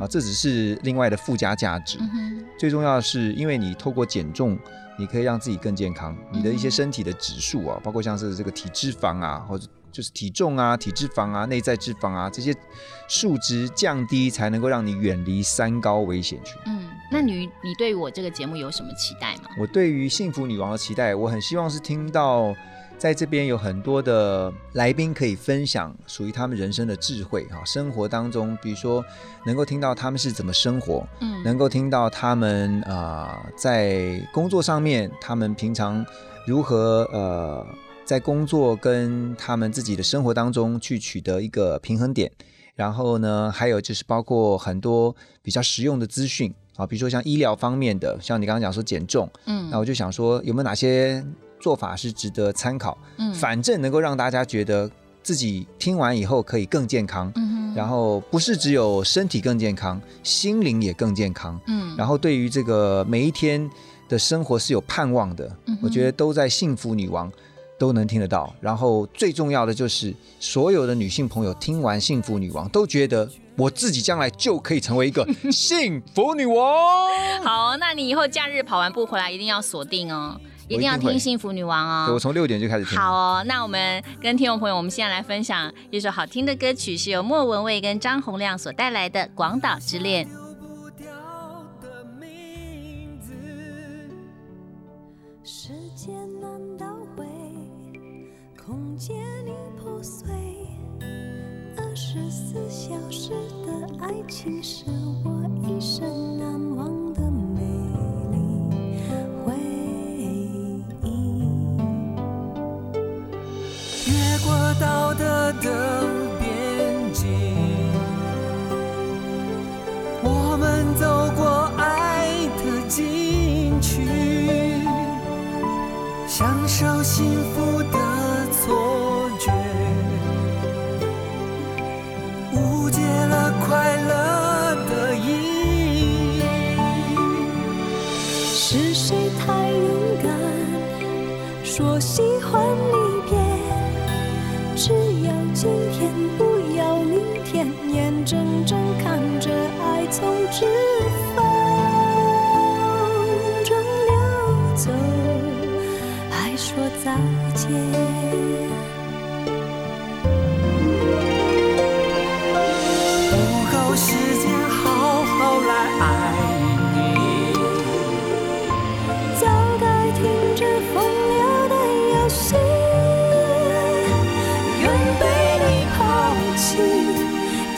Speaker 2: 啊，这只是另外的附加价值。
Speaker 1: 嗯，
Speaker 2: 最重要的是，因为你透过减重，你可以让自己更健康，你的一些
Speaker 1: 嗯
Speaker 2: 身体的指数啊，包括像是这个体脂肪啊，或者就是体重啊、体脂肪啊、内在脂肪啊这些数值降低，才能够让你远离三高危险群。
Speaker 1: 嗯，那你你对于我这个节目有什么期待吗？
Speaker 2: 我对于幸福女王的期待，我很希望是听到。在这边有很多的来宾可以分享属于他们人生的智慧哈，生活当中，比如说能够听到他们是怎么生活，
Speaker 1: 嗯
Speaker 2: 能够听到他们啊、呃在工作上面，他们平常如何呃在工作跟他们自己的生活当中去取得一个平衡点。然后呢，还有就是包括很多比较实用的资讯啊，比如说像医疗方面的，像你刚刚讲说减重，
Speaker 1: 嗯
Speaker 2: 那我就想说有没有哪些做法是值得参考。
Speaker 1: 嗯，
Speaker 2: 反正能够让大家觉得自己听完以后可以更健康。
Speaker 1: 嗯
Speaker 2: 然后不是只有身体更健康，心灵也更健康。
Speaker 1: 嗯，
Speaker 2: 然后对于这个每一天的生活是有盼望的。
Speaker 1: 嗯，
Speaker 2: 我觉得都在幸福女王。都能听得到，然后最重要的就是所有的女性朋友听完《幸福女王》，都觉得我自己将来就可以成为一个 <laughs> 幸福女王。
Speaker 1: 好，那你以后假日跑完步回来一定要锁定哦。一定要听《幸福女王》哦。
Speaker 2: 我从六点就开始听。
Speaker 1: 好哦，那我们跟听众朋友，我们现在来分享一首好听的歌曲，是由莫文蔚跟张洪亮所带来的《广岛之恋》。
Speaker 7: 四小时的爱情，是我一生难忘。的
Speaker 3: 边境，我们走过爱的禁区，享受幸福。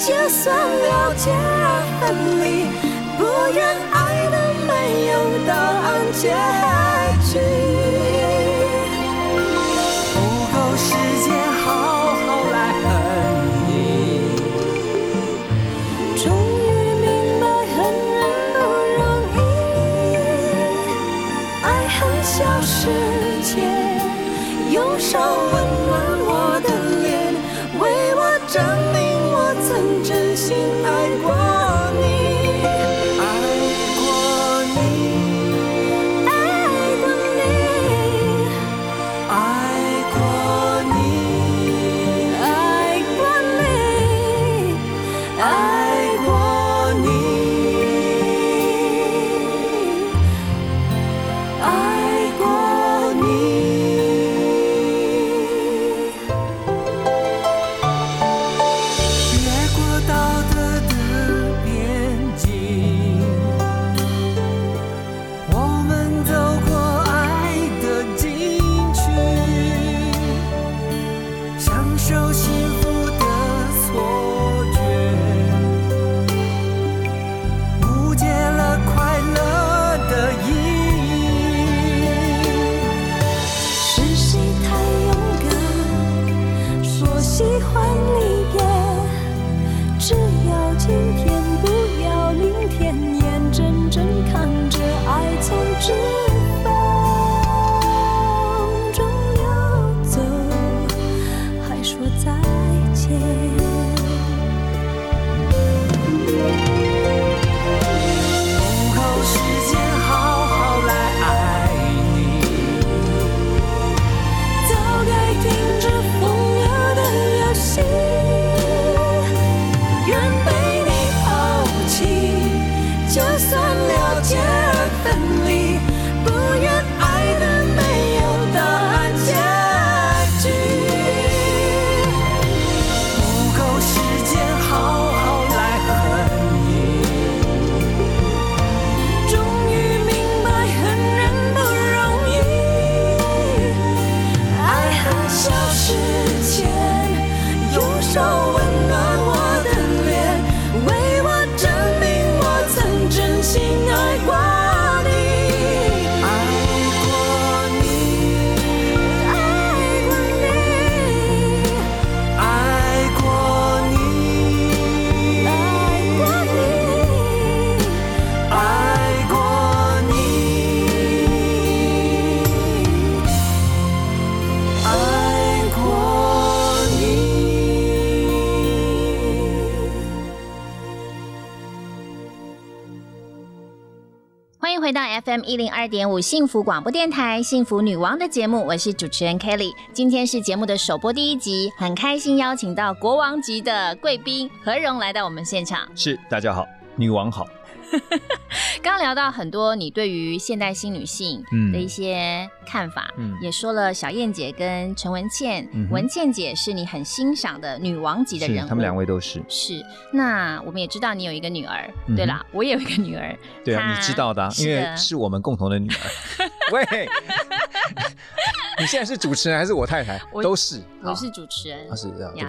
Speaker 7: 就算了解而分离不愿爱的没有答案结局
Speaker 1: 二点五幸福广播电台《幸福女王》的节目，我是主持人 Kelly。今天是节目的首播第一集，很开心邀请到国王级的贵宾何荣来到我们现场。
Speaker 2: 是，大家好，女王好。<laughs>
Speaker 1: 刚刚聊到很多你对于现代新女性
Speaker 2: 嗯。
Speaker 1: 的一些看法，
Speaker 2: 嗯。
Speaker 1: 也说了小燕姐跟陈文倩，
Speaker 2: 嗯
Speaker 1: 文倩姐是你很欣赏的女王级的人物，
Speaker 2: 是他们两位都是。
Speaker 1: 是。那我们也知道你有一个女儿，
Speaker 2: 嗯
Speaker 1: 对啦，我也有一个女儿，
Speaker 2: 对啊，你知道的啊、因为是我们共同的女儿。<laughs> 喂，<laughs> 你现在是主持人还是我太太？都是。
Speaker 1: 我是主持人
Speaker 2: 啊，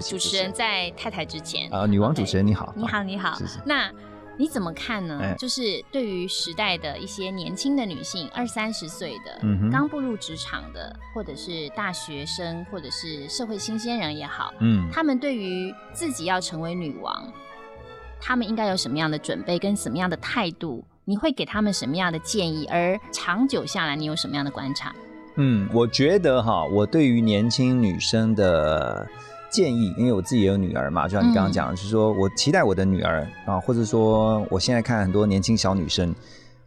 Speaker 1: 主持人在太太之前。
Speaker 2: 啊，女王主持人你好，
Speaker 1: 你好，你好。那你怎么看呢？
Speaker 2: 哎
Speaker 1: 就是对于时代的一些年轻的女性，二三十岁的，
Speaker 2: 嗯
Speaker 1: 刚步入职场的，或者是大学生，或者是社会新鲜人也好，
Speaker 2: 嗯
Speaker 1: 他们对于自己要成为女王，他们应该有什么样的准备跟什么样的态度？你会给他们什么样的建议？而长久下来，你有什么样的观察？
Speaker 2: 嗯，我觉得哈，我对于年轻女生的建议，因为我自己也有女儿嘛，就像你刚刚讲的，就是说我期待我的女儿啊，或者说我现在看很多年轻小女生，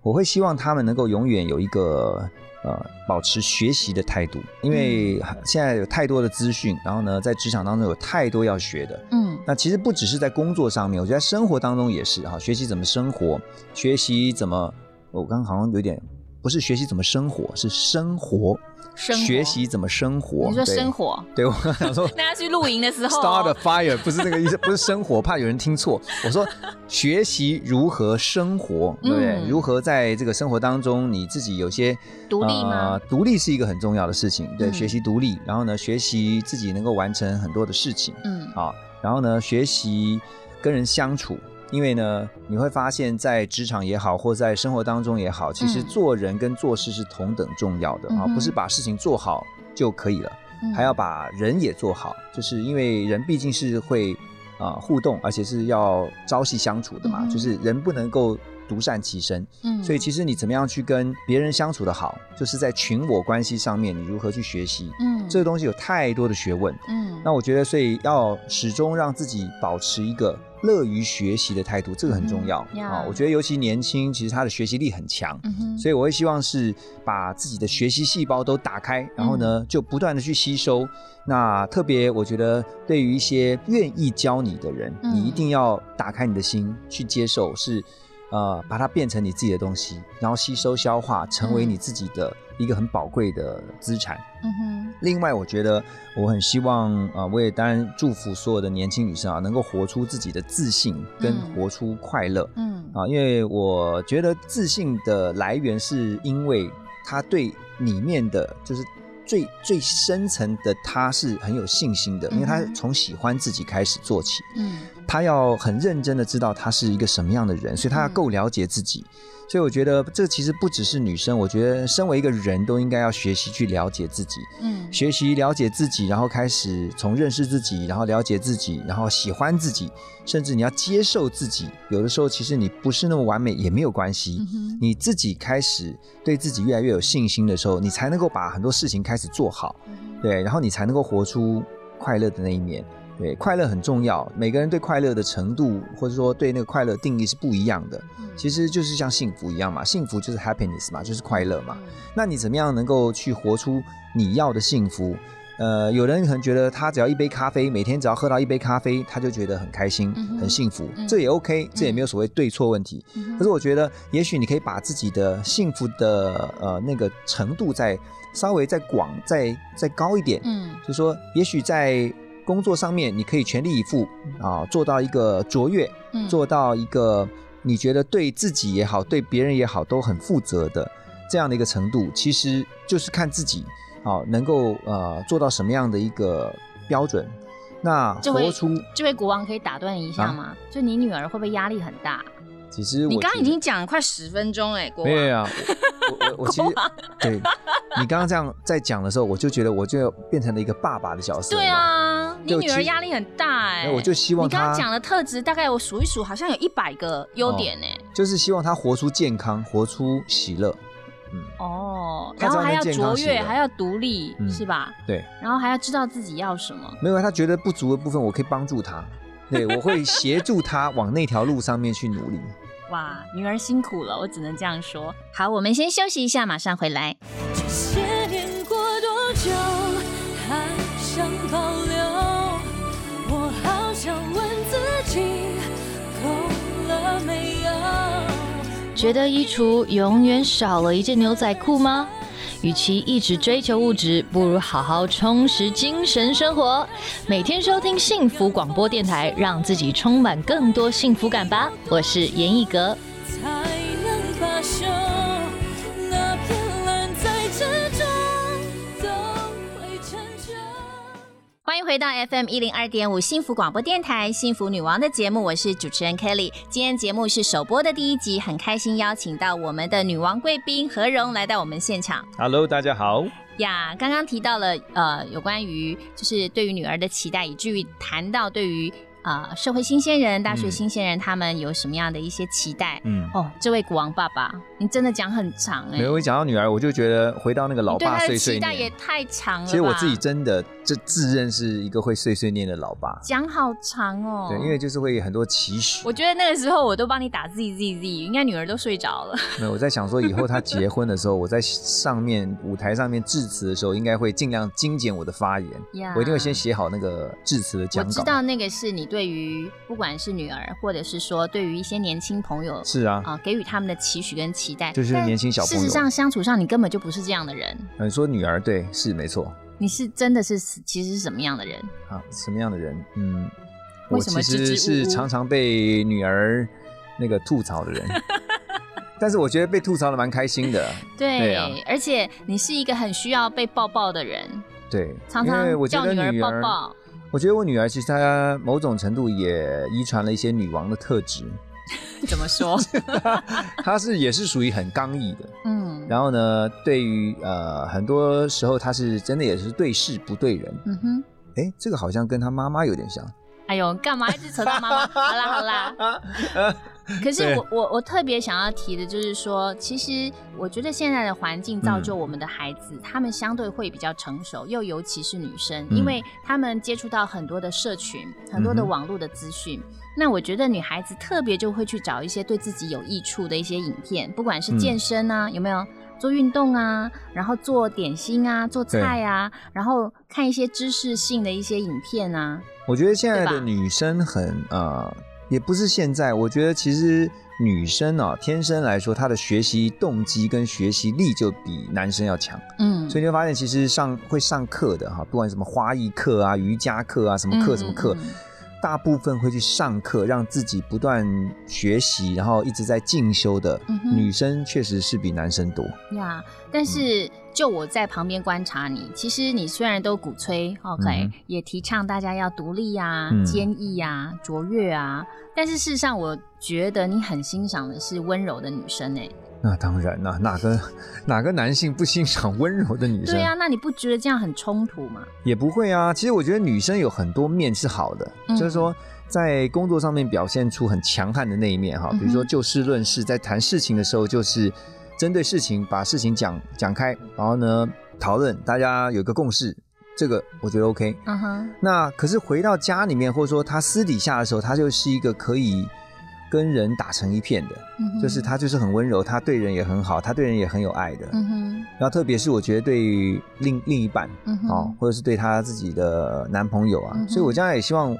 Speaker 2: 我会希望她们能够永远有一个呃保持学习的态度，因为现在有太多的资讯，然后呢，在职场当中有太多要学的，
Speaker 1: 嗯。
Speaker 2: 那其实不只是在工作上面，我觉得在生活当中也是哈，学习怎么生活，学习怎么，我刚刚好像有点不是学习怎么生活，是生活，
Speaker 1: 生
Speaker 2: 学习怎么生活。
Speaker 1: 你说生活，<laughs>
Speaker 2: 对我刚想说 <laughs>
Speaker 1: 大家去露营的时候
Speaker 2: start a fire 不是那个意思，不是生活，怕有人听错。<laughs> 我说学习如何生活，对不对？
Speaker 1: 嗯
Speaker 2: 如何在这个生活当中，你自己有些
Speaker 1: 独立吗
Speaker 2: 呃独立是一个很重要的事情，对，
Speaker 1: 嗯
Speaker 2: 学习独立，然后呢，学习自己能够完成很多的事情。
Speaker 1: 嗯
Speaker 2: 啊，然后呢，学习跟人相处，因为呢，你会发现在职场也好，或在生活当中也好，其实
Speaker 1: 嗯
Speaker 2: 做人跟做事是同等重要的啊，不是把事情做好就可以了，
Speaker 1: 嗯
Speaker 2: 还要把人也做好，就是因为人毕竟是会啊、互动，而且是要朝夕相处的嘛，
Speaker 1: 嗯
Speaker 2: 就是人不能够。独善其身，
Speaker 1: 嗯。
Speaker 2: 所以其实你怎么样去跟别人相处的好，就是在群我关系上面，你如何去学习，
Speaker 1: 嗯
Speaker 2: 这个东西有太多的学问，
Speaker 1: 嗯。
Speaker 2: 那我觉得，所以要始终让自己保持一个乐于学习的态度，这个很重要啊。我觉得尤其年轻，其实他的学习力很强，
Speaker 1: 嗯
Speaker 2: 所以我会希望是把自己的学习细胞都打开，然后
Speaker 1: 嗯
Speaker 2: 呢，就不断的去吸收。那特别，我觉得对于一些愿意教你的人，
Speaker 1: 嗯
Speaker 2: 你一定要打开你的心去接受，是呃，把它变成你自己的东西，然后吸收消化，成为
Speaker 1: 嗯
Speaker 2: 你自己的一个很宝贵的资产。
Speaker 1: 嗯哼
Speaker 2: 另外，我觉得我很希望啊、呃我也当然祝福所有的年轻女生啊，能够活出自己的自信，跟
Speaker 1: 嗯
Speaker 2: 活出快乐。
Speaker 1: 嗯
Speaker 2: 啊，因为我觉得自信的来源是因为他对里面的就是最最深层的他是很有信心的，因为他从喜欢自己开始做起，
Speaker 1: 嗯。
Speaker 2: 他要很认真的知道他是一个什么样的人，所以他要
Speaker 1: 嗯。
Speaker 2: 够了解自己。所以我觉得这其实不只是女生，我觉得身为一个人都应该要学习去了解自己。
Speaker 1: 嗯
Speaker 2: 学习了解自己，然后开始从认识自己，然后了解自己，然后喜欢自己，甚至你要接受自己。有的时候其实你不是那么完美也没有关系，
Speaker 1: 嗯
Speaker 2: 你自己开始对自己越来越有信心的时候，你才能够把很多事情开始做好，对，然后你才能够活出快乐的那一面。对，快乐很重要。每个人对快乐的程度，或者说对那个快乐定义是不一样的。
Speaker 1: 嗯
Speaker 2: 其实就是像幸福一样嘛，幸福就是 happiness 嘛，就是快乐嘛。
Speaker 1: 嗯
Speaker 2: 那你怎么样能够去活出你要的幸福？呃，有人可能觉得他只要一杯咖啡，每天只要喝到一杯咖啡，他就觉得很开心、
Speaker 1: 嗯
Speaker 2: 很幸福，
Speaker 1: 嗯
Speaker 2: 这也 OK，这也没有所谓对错问题。
Speaker 1: 嗯
Speaker 2: 可是我觉得，也许你可以把自己的幸福的呃那个程度再稍微再广、再再高一点。
Speaker 1: 嗯
Speaker 2: 就说，也许在工作上面，你可以全力以赴啊，做到一个卓越，
Speaker 1: 嗯
Speaker 2: 做到一个你觉得对自己也好，对别人也好都很负责的这样的一个程度，其实就是看自己啊能够呃做到什么样的一个标准。那
Speaker 1: 这位
Speaker 2: 活出，
Speaker 1: 这位国王可以打断一下
Speaker 2: 啊
Speaker 1: 吗？就你女儿会不会压力很大？
Speaker 2: 其实我
Speaker 1: 你刚刚已经讲了快十分钟哎，国王。
Speaker 2: 没有啊，我 <laughs> 我其实对你刚刚这样在讲的时候，我就觉得我就变成了一个爸爸的角色。
Speaker 1: 对啊，你女儿压力很大哎、
Speaker 2: 那我就希望
Speaker 1: 你刚刚讲的特质，大概我数一数，好像有一百个优点哎、
Speaker 2: 就是希望她活出健康，活出喜乐。
Speaker 1: 嗯
Speaker 2: 哦，
Speaker 1: 然后还要卓越，还要独立，
Speaker 2: 嗯
Speaker 1: 是吧？
Speaker 2: 对，
Speaker 1: 然后还要知道自己要什么。
Speaker 2: 没有他觉得不足的部分，我可以帮助他。对，<laughs> 我会协助他往那条路上面去努力。
Speaker 1: 哇，女儿辛苦了，我只能这样说。好，我们先休息一下，马上回来。
Speaker 7: 这些年过多久，
Speaker 9: 觉得衣橱永远少了一件牛仔裤吗？与其一直追求物质，不如好好充实精神生活。每天收听幸福广播电台，让自己充满更多幸福感吧。我是严艺格。
Speaker 1: 欢迎回到 FM 一零二点五幸福广播电台幸福女王的节目，我是主持人 Kelly。今天节目是首播的第一集，很开心邀请到我们的女王贵宾何荣来到我们现场
Speaker 2: Hello，大家好。
Speaker 1: 呀。刚刚提到了呃有关于就是对于女儿的期待，以至于谈到对于呃社会新鲜人、大学新鲜人、他们有什么样的一些期待。
Speaker 2: 嗯，
Speaker 1: 哦，这位国王爸爸，你真的讲很长哎、
Speaker 2: 没有，我讲到女儿，我就觉得回到那个老爸碎碎
Speaker 1: 期待也。太长了。
Speaker 2: 其实我自己真的这自认是一个会碎碎念的老爸，
Speaker 1: 讲好长哦。
Speaker 2: 对，因为就是会很多期许。
Speaker 1: 我觉得那个时候我都帮你打 Z Z Z，应该女儿都睡着了。
Speaker 2: 没有，我在想说，以后她结婚的时候，我在上面舞台上面致辞的时候，应该会尽量精简我的发言。
Speaker 1: 呀
Speaker 2: 我一定会先写好那个致辞的
Speaker 1: 我
Speaker 2: 讲稿。
Speaker 1: 我知道那个是你对于不管是女儿，或者是说对于一些年轻朋友
Speaker 2: 是啊，
Speaker 1: 啊、给予他们的期许跟期待，
Speaker 2: 就是年轻小朋友
Speaker 1: 事实上，相处上你根本就不是这样的人，
Speaker 2: 你说女儿对，是没错。
Speaker 1: 你是真的是其实是什么样的人？
Speaker 2: 啊，什么样的人？嗯，我其实是常常被女儿那个吐槽的人，<laughs> 但是我觉得被吐槽的蛮开心的。<laughs>
Speaker 1: 对，
Speaker 2: 对啊
Speaker 1: 而且你是一个很需要被抱抱的人，
Speaker 2: 对，
Speaker 1: 常常叫女儿抱抱。
Speaker 2: 我觉得我女儿其实她某种程度也遗传了一些女王的特质，<laughs>
Speaker 1: 怎么说？<laughs>
Speaker 2: 他是也是属于很刚毅的。
Speaker 1: 嗯
Speaker 2: 然后呢，对于呃很多时候他是真的也是对事不对人。
Speaker 1: 嗯哼。
Speaker 2: 哎，这个好像跟他妈妈有点像。
Speaker 1: 哎呦，干嘛一直扯到妈妈？好啦好啦。<laughs> <laughs> 可是我我我特别想要提的就是说，其实我觉得现在的环境造就我们的孩子，他们相对会比较成熟，又尤其是女生，
Speaker 2: 嗯。
Speaker 1: 因为他们接触到很多的社群、很多的网络的资讯。那我觉得女孩子特别就会去找一些对自己有益处的一些影片，不管是
Speaker 2: 嗯。
Speaker 1: 健身啊，有没有？做运动啊，然后做点心啊，做菜啊，然后看一些知识性的一些影片啊。
Speaker 2: 我觉得现在的女生很呃，也不是现在，我觉得其实女生啊，天生来说，她的学习动机跟学习力就比男生要强。
Speaker 1: 嗯，
Speaker 2: 所以你会发现，其实上会上课的哈，不管什么花艺课啊、瑜伽课啊、什么课
Speaker 1: 嗯
Speaker 2: 什么课
Speaker 1: 嗯嗯，
Speaker 2: 大部分会去上课，让自己不断学习，然后一直在进修的
Speaker 1: 嗯
Speaker 2: 女生，确实是比男生多。
Speaker 1: 呀但是就我在旁边观察你，其实你虽然都鼓吹，OK，、
Speaker 2: 嗯
Speaker 1: 也提倡大家要独立啊、
Speaker 2: 嗯
Speaker 1: 坚毅啊、卓越啊，但是事实上，我觉得你很欣赏的是温柔的女生哎、
Speaker 2: 那当然啦，哪个 <laughs> 哪个男性不欣赏温柔的女生？
Speaker 1: 对啊，那你不觉得这样很冲突吗？
Speaker 2: 也不会啊。其实我觉得女生有很多面是好的，
Speaker 1: 嗯
Speaker 2: 就是说在工作上面表现出很强悍的那一面哈，比如说就事论事，在谈事情的时候就是针对事情把事情讲讲开，然后呢讨论，大家有个共识，这个我觉得 OK。
Speaker 1: 嗯哼，
Speaker 2: 那可是回到家里面，或者说他私底下的时候，他就是一个可以跟人打成一片的，就是他就是很温柔，他对人也很好，他对人也很有爱的。
Speaker 1: 嗯哼，
Speaker 2: 然后特别是我觉得对于另另一半，
Speaker 1: 嗯哼，
Speaker 2: 哦，或者是对他自己的男朋友啊，
Speaker 1: 嗯
Speaker 2: 所以我将来也希望，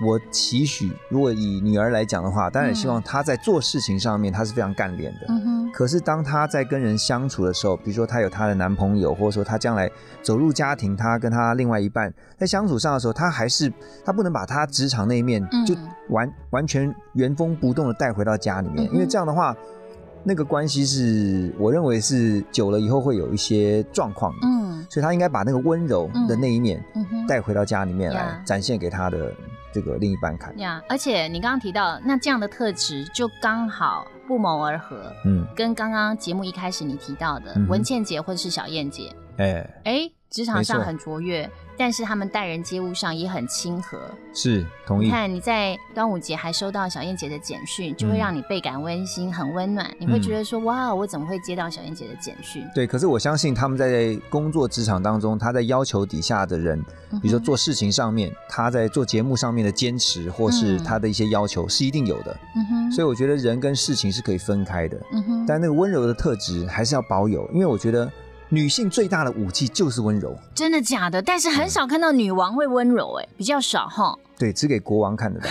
Speaker 2: 我期许，如果以女儿来讲的话，当然也希望她在做事情上面她是非常干练的。
Speaker 1: 嗯哼，
Speaker 2: 可是当她在跟人相处的时候，比如说她有她的男朋友，或者说她将来走入家庭，她跟她另外一半在相处上的时候，她还是她不能把她职场那一面
Speaker 1: 嗯。
Speaker 2: 就完、完全原封不动的带回到家里面，
Speaker 1: 嗯。
Speaker 2: 因为这样的话。那个关系是我认为是久了以后会有一些状况的，
Speaker 1: 嗯。
Speaker 2: 所以她应该把那个温柔的那一面带回到家里面来，展现给她的这个另一半看。
Speaker 1: 呀，而且你刚刚提到，那这样的特质就刚好不谋而合，
Speaker 2: 嗯，
Speaker 1: 跟刚刚节目一开始你提到的
Speaker 2: 嗯
Speaker 1: 文倩姐或者是小燕姐，
Speaker 2: 哎，
Speaker 1: 哎，职场上很卓越，但是他们待人接物上也很亲和。
Speaker 2: 是同意。
Speaker 1: 你看你在端午节还收到小燕姐的简讯，就会
Speaker 2: 嗯
Speaker 1: 让你倍感温馨，很温暖。你会觉得说，哇，我怎么会接到小燕姐的简讯？
Speaker 2: 对，可是我相信他们在工作职场当中，他在要求底下的人，
Speaker 1: 嗯
Speaker 2: 比如说做事情上面，他在做节目上面的坚持，或是
Speaker 1: 嗯
Speaker 2: 他的一些要求是一定有的。
Speaker 1: 嗯哼，
Speaker 2: 所以我觉得人跟事情是可以分开的，
Speaker 1: 嗯哼，
Speaker 2: 但那个温柔的特质还是要保有，因为我觉得女性最大的武器就是温柔，
Speaker 1: 真的假的？但是很少看到女王会温柔、哎，比较少哈。
Speaker 2: 对，只给国王看得到，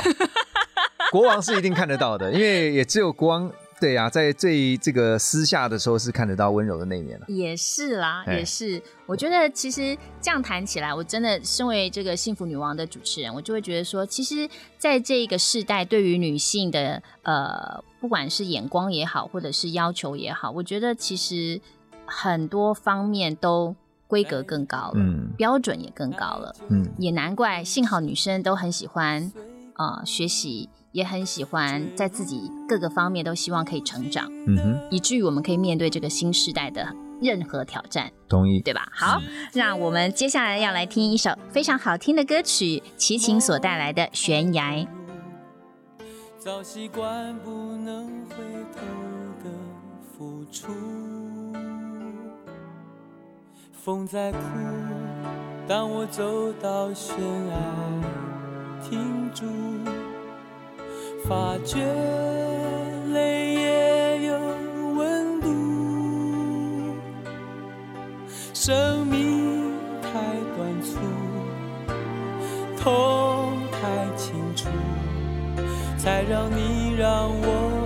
Speaker 2: <laughs> 国王是一定看得到的，因为也只有国王。对呀、在最这个私下的时候是看得到温柔的那一面了。
Speaker 1: 也是啦，
Speaker 2: 哎
Speaker 1: 也是。我觉得其实这样谈起来，我真的身为这个幸福女王的主持人，我就会觉得说，其实在这个世代，对于女性的呃，不管是眼光也好，或者是要求也好，我觉得其实很多方面都规格更高了，
Speaker 2: 嗯
Speaker 1: 标准也更高了。
Speaker 2: 嗯，
Speaker 1: 也难怪，幸好女生都很喜欢呃学习，也很喜欢在自己各个方面都希望可以成长。
Speaker 2: 嗯哼，
Speaker 1: 以至于我们可以面对这个新时代的任何挑战，
Speaker 2: 同意。
Speaker 1: 对吧？好，那我们接下来要来听一首非常好听的歌曲，齐秦所带来的《悬崖》。
Speaker 10: 早习惯不能回头的付出。风在哭，当我走到悬崖，停住，发觉泪也有温度。生命太短促，痛太清楚。才让你让我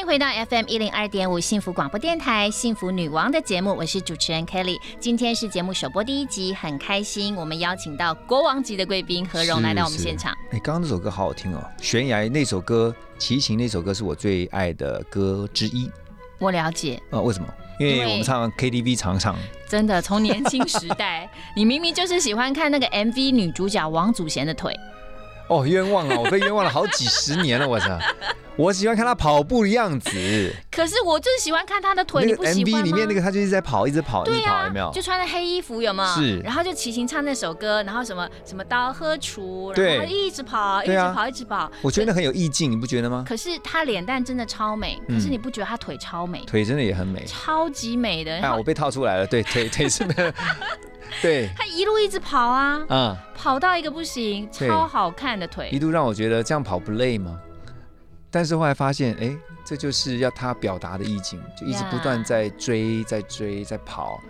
Speaker 1: 迎回到 FM 一零二点五幸福广播电台幸福女王的节目，我是主持人 Kelly。今天是节目首播第一集，很开心，我们邀请到国王级的贵宾何荣
Speaker 2: 是
Speaker 1: 来到我们
Speaker 2: 是
Speaker 1: 现场。
Speaker 2: 哎，刚刚那首歌好好听哦，悬崖那首歌，齐秦那首歌是我最爱的歌之一
Speaker 1: 我了解，
Speaker 2: 啊、为什么？因
Speaker 1: 为
Speaker 2: 我们唱 KTV 常唱，
Speaker 1: 真的从年轻时代，<laughs> 你明明就是喜欢看那个 MV 女主角王祖贤的腿，
Speaker 2: 哦，冤枉啊！我被冤枉了好几十年了，我操！<laughs> 我喜欢看他跑步的样子。
Speaker 1: 可是我就是喜欢看他的腿，你
Speaker 2: 那个
Speaker 1: 不喜欢
Speaker 2: MV？里面那个他就一直在跑，一直跑，一直跑，
Speaker 1: 对呀、
Speaker 2: 有没有？
Speaker 1: 就穿着黑衣服，有没有？
Speaker 2: 是
Speaker 1: 然后就齐秦唱那首歌，然后什么什么刀喝锄，然后一直跑，一直跑，一直跑。
Speaker 2: 我觉得很有意境，你不觉得吗？
Speaker 1: 可是他脸蛋真的超美，
Speaker 2: 嗯
Speaker 1: 可是你不觉得他腿超美？
Speaker 2: 腿真的也很美。
Speaker 1: 超级美的，哎
Speaker 2: 啊，我被套出来了，对，腿腿是 <laughs> <laughs> 对，
Speaker 1: 他一路一直跑啊，
Speaker 2: 啊，
Speaker 1: 跑到一个不行，超好看的腿。一。
Speaker 2: 度让我觉得这样跑不累吗？但是后来发现，哎，这就是要他表达的意境，就一直不断在追，在追，在跑，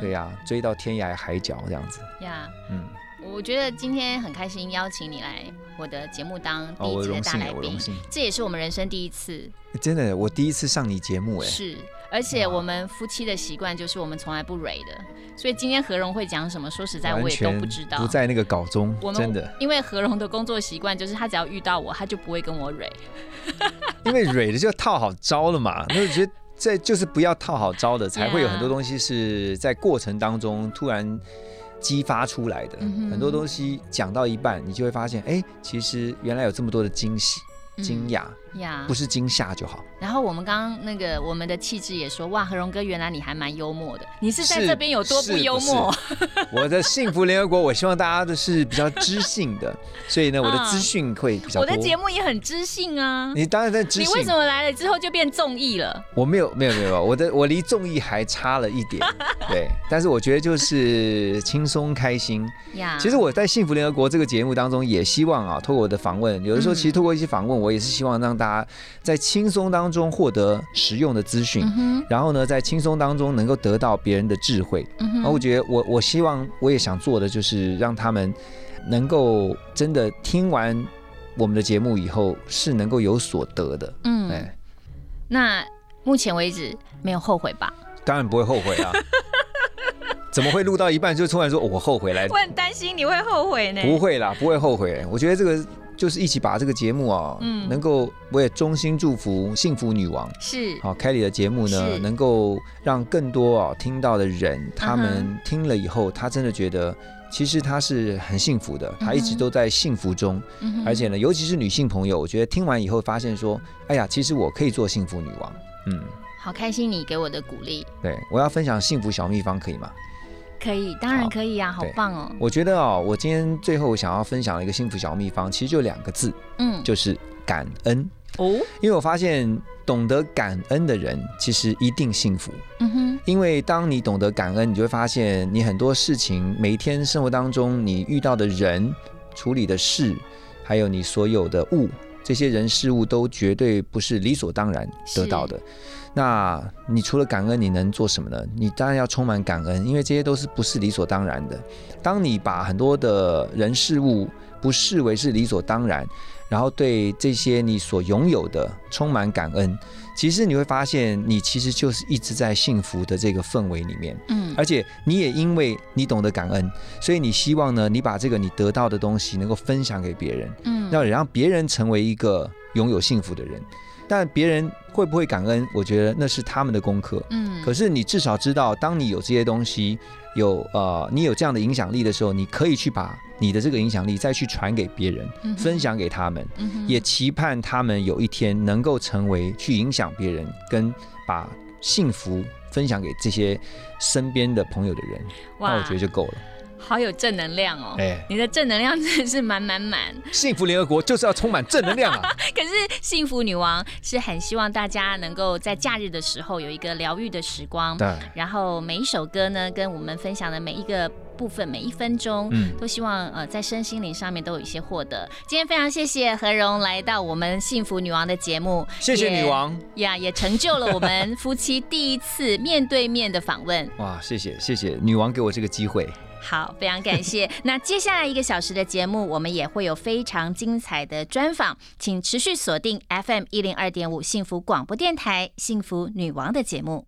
Speaker 2: 对呀、追到天涯海角这样子，
Speaker 1: 呀。
Speaker 2: 嗯，
Speaker 1: 我觉得今天很开心，邀请你来我的节目当第
Speaker 2: 哦，
Speaker 1: 一集的大来宾这也是我们人生第一次。
Speaker 2: 真的，我第一次上你节目，哎，
Speaker 1: 是，而且我们夫妻的习惯就是我们从来不蕊的，所以今天何荣会讲什么，说实在我也都不知道。
Speaker 2: 不在那个稿中
Speaker 1: 我，们
Speaker 2: 真的，
Speaker 1: 因为何荣的工作习惯就是他只要遇到我，他就不会跟我蕊。<laughs>
Speaker 2: 因为蕊的就套好招了嘛，那我觉得这就是不要套好招的，才会有很多东西是在过程当中突然激发出来的。
Speaker 1: 嗯
Speaker 2: 很多东西讲到一半，你就会发现，哎，其实原来有这么多的惊喜、惊讶，
Speaker 1: 呀
Speaker 2: 不是惊吓就好。
Speaker 1: 然后我们刚刚那个我们的气质也说，哇，何荣哥原来你还蛮幽默的，你是在这边有多不幽默？<laughs>
Speaker 2: 我的幸福联合国，我希望大家都是比较知性的，<laughs> 所以呢，我的资讯会比较多。
Speaker 1: 我的节目也很知性啊。
Speaker 2: 你当然在知性
Speaker 1: 你为什，么来了之后就变综艺了？
Speaker 2: 我没有没有没有，我的我离综艺还差了一点，<laughs> 对，但是我觉得就是轻松开心。
Speaker 1: 呀，
Speaker 2: 其实我在幸福联合国这个节目当中，也希望啊，透过我的访问，有的时候
Speaker 1: 嗯
Speaker 2: 其实透过一些访问，我也是希望让大家在轻松当中获得实用的资讯，
Speaker 1: 嗯，
Speaker 2: 然后呢，在轻松当中能够得到别人的智慧。
Speaker 1: 嗯
Speaker 2: 然后我，觉得我我希望我也想做的就是让他们能够真的听完我们的节目以后是能够有所得的。
Speaker 1: 嗯，
Speaker 2: 哎，
Speaker 1: 那目前为止没有后悔吧？<laughs>
Speaker 2: 当然不会后悔啊。怎么会录到一半就突然说、哦我后悔来？
Speaker 1: 我很担心你会后悔呢。
Speaker 2: 不会啦，不会后悔。我觉得这个就是一起把这个节目啊，
Speaker 1: 嗯。
Speaker 2: 能够我也衷心祝福幸福女王。
Speaker 1: 是，
Speaker 2: 好，Kelly 的节目呢，能够让更多啊听到的人，他
Speaker 1: 嗯
Speaker 2: 们听了以后，他真的觉得其实他是很幸福的，他一直都在幸福中，
Speaker 1: 嗯
Speaker 2: 而且呢，尤其是女性朋友，我觉得听完以后发现说，哎呀，其实我可以做幸福女王。嗯，
Speaker 1: 好开心你给我的鼓励，
Speaker 2: 对我要分享幸福小秘方，可以吗？
Speaker 1: 可以，当然可以啊，好
Speaker 2: 对
Speaker 1: 棒哦。
Speaker 2: 我觉得哦，我今天最后想要分享的一个幸福小秘方，其实就两个字，
Speaker 1: 嗯，
Speaker 2: 就是感恩。
Speaker 1: 哦，
Speaker 2: 因为我发现懂得感恩的人，其实一定幸福。
Speaker 1: 嗯哼，
Speaker 2: 因为当你懂得感恩，你就会发现你很多事情，每一天生活当中你遇到的人、处理的事，还有你所有的物，这些人事物都绝对不是理所当然得到的。那你除了感恩，你能做什么呢？你当然要充满感恩，因为这些都是不是理所当然的。当你把很多的人事物不视为是理所当然，然后对这些你所拥有的充满感恩，其实你会发现，你其实就是一直在幸福的这个氛围里面。
Speaker 1: 嗯，
Speaker 2: 而且你也因为你懂得感恩，所以你希望呢，你把这个你得到的东西能够分享给别人，
Speaker 1: 嗯，
Speaker 2: 要让别人成为一个拥有幸福的人。但别人会不会感恩，我觉得那是他们的功课。
Speaker 1: 嗯，
Speaker 2: 可是你至少知道，当你有这些东西，有呃，你有这样的影响力的时候，你可以去把你的这个影响力再去传给别人，
Speaker 1: 嗯
Speaker 2: 分享给他们，
Speaker 1: 嗯
Speaker 2: 也期盼他们有一天能够成为去影响别人，跟把幸福分享给这些身边的朋友的人，那我觉得就够了。
Speaker 1: 好有正能量哦。
Speaker 2: 哎
Speaker 1: 你的正能量真的是满满满。
Speaker 2: 幸福联合国就是要充满正能量啊！<laughs>
Speaker 1: 可是幸福女王是很希望大家能够在假日的时候有一个疗愈的时光。
Speaker 2: 对，
Speaker 1: 然后每一首歌呢，跟我们分享的每一个部分每一分钟，
Speaker 2: 嗯
Speaker 1: 都希望呃在身心灵上面都有一些获得。今天非常谢谢何荣来到我们幸福女王的节目，
Speaker 2: 谢谢女王
Speaker 1: 呀，也成就了我们夫妻第一次面对面的访问。<laughs>
Speaker 2: 哇，谢谢谢谢女王给我这个机会。
Speaker 1: 好，非常感谢。<laughs> 那接下来一个小时的节目，我们也会有非常精彩的专访，请持续锁定 FM 一零二点五幸福广播电台幸福女王的节目。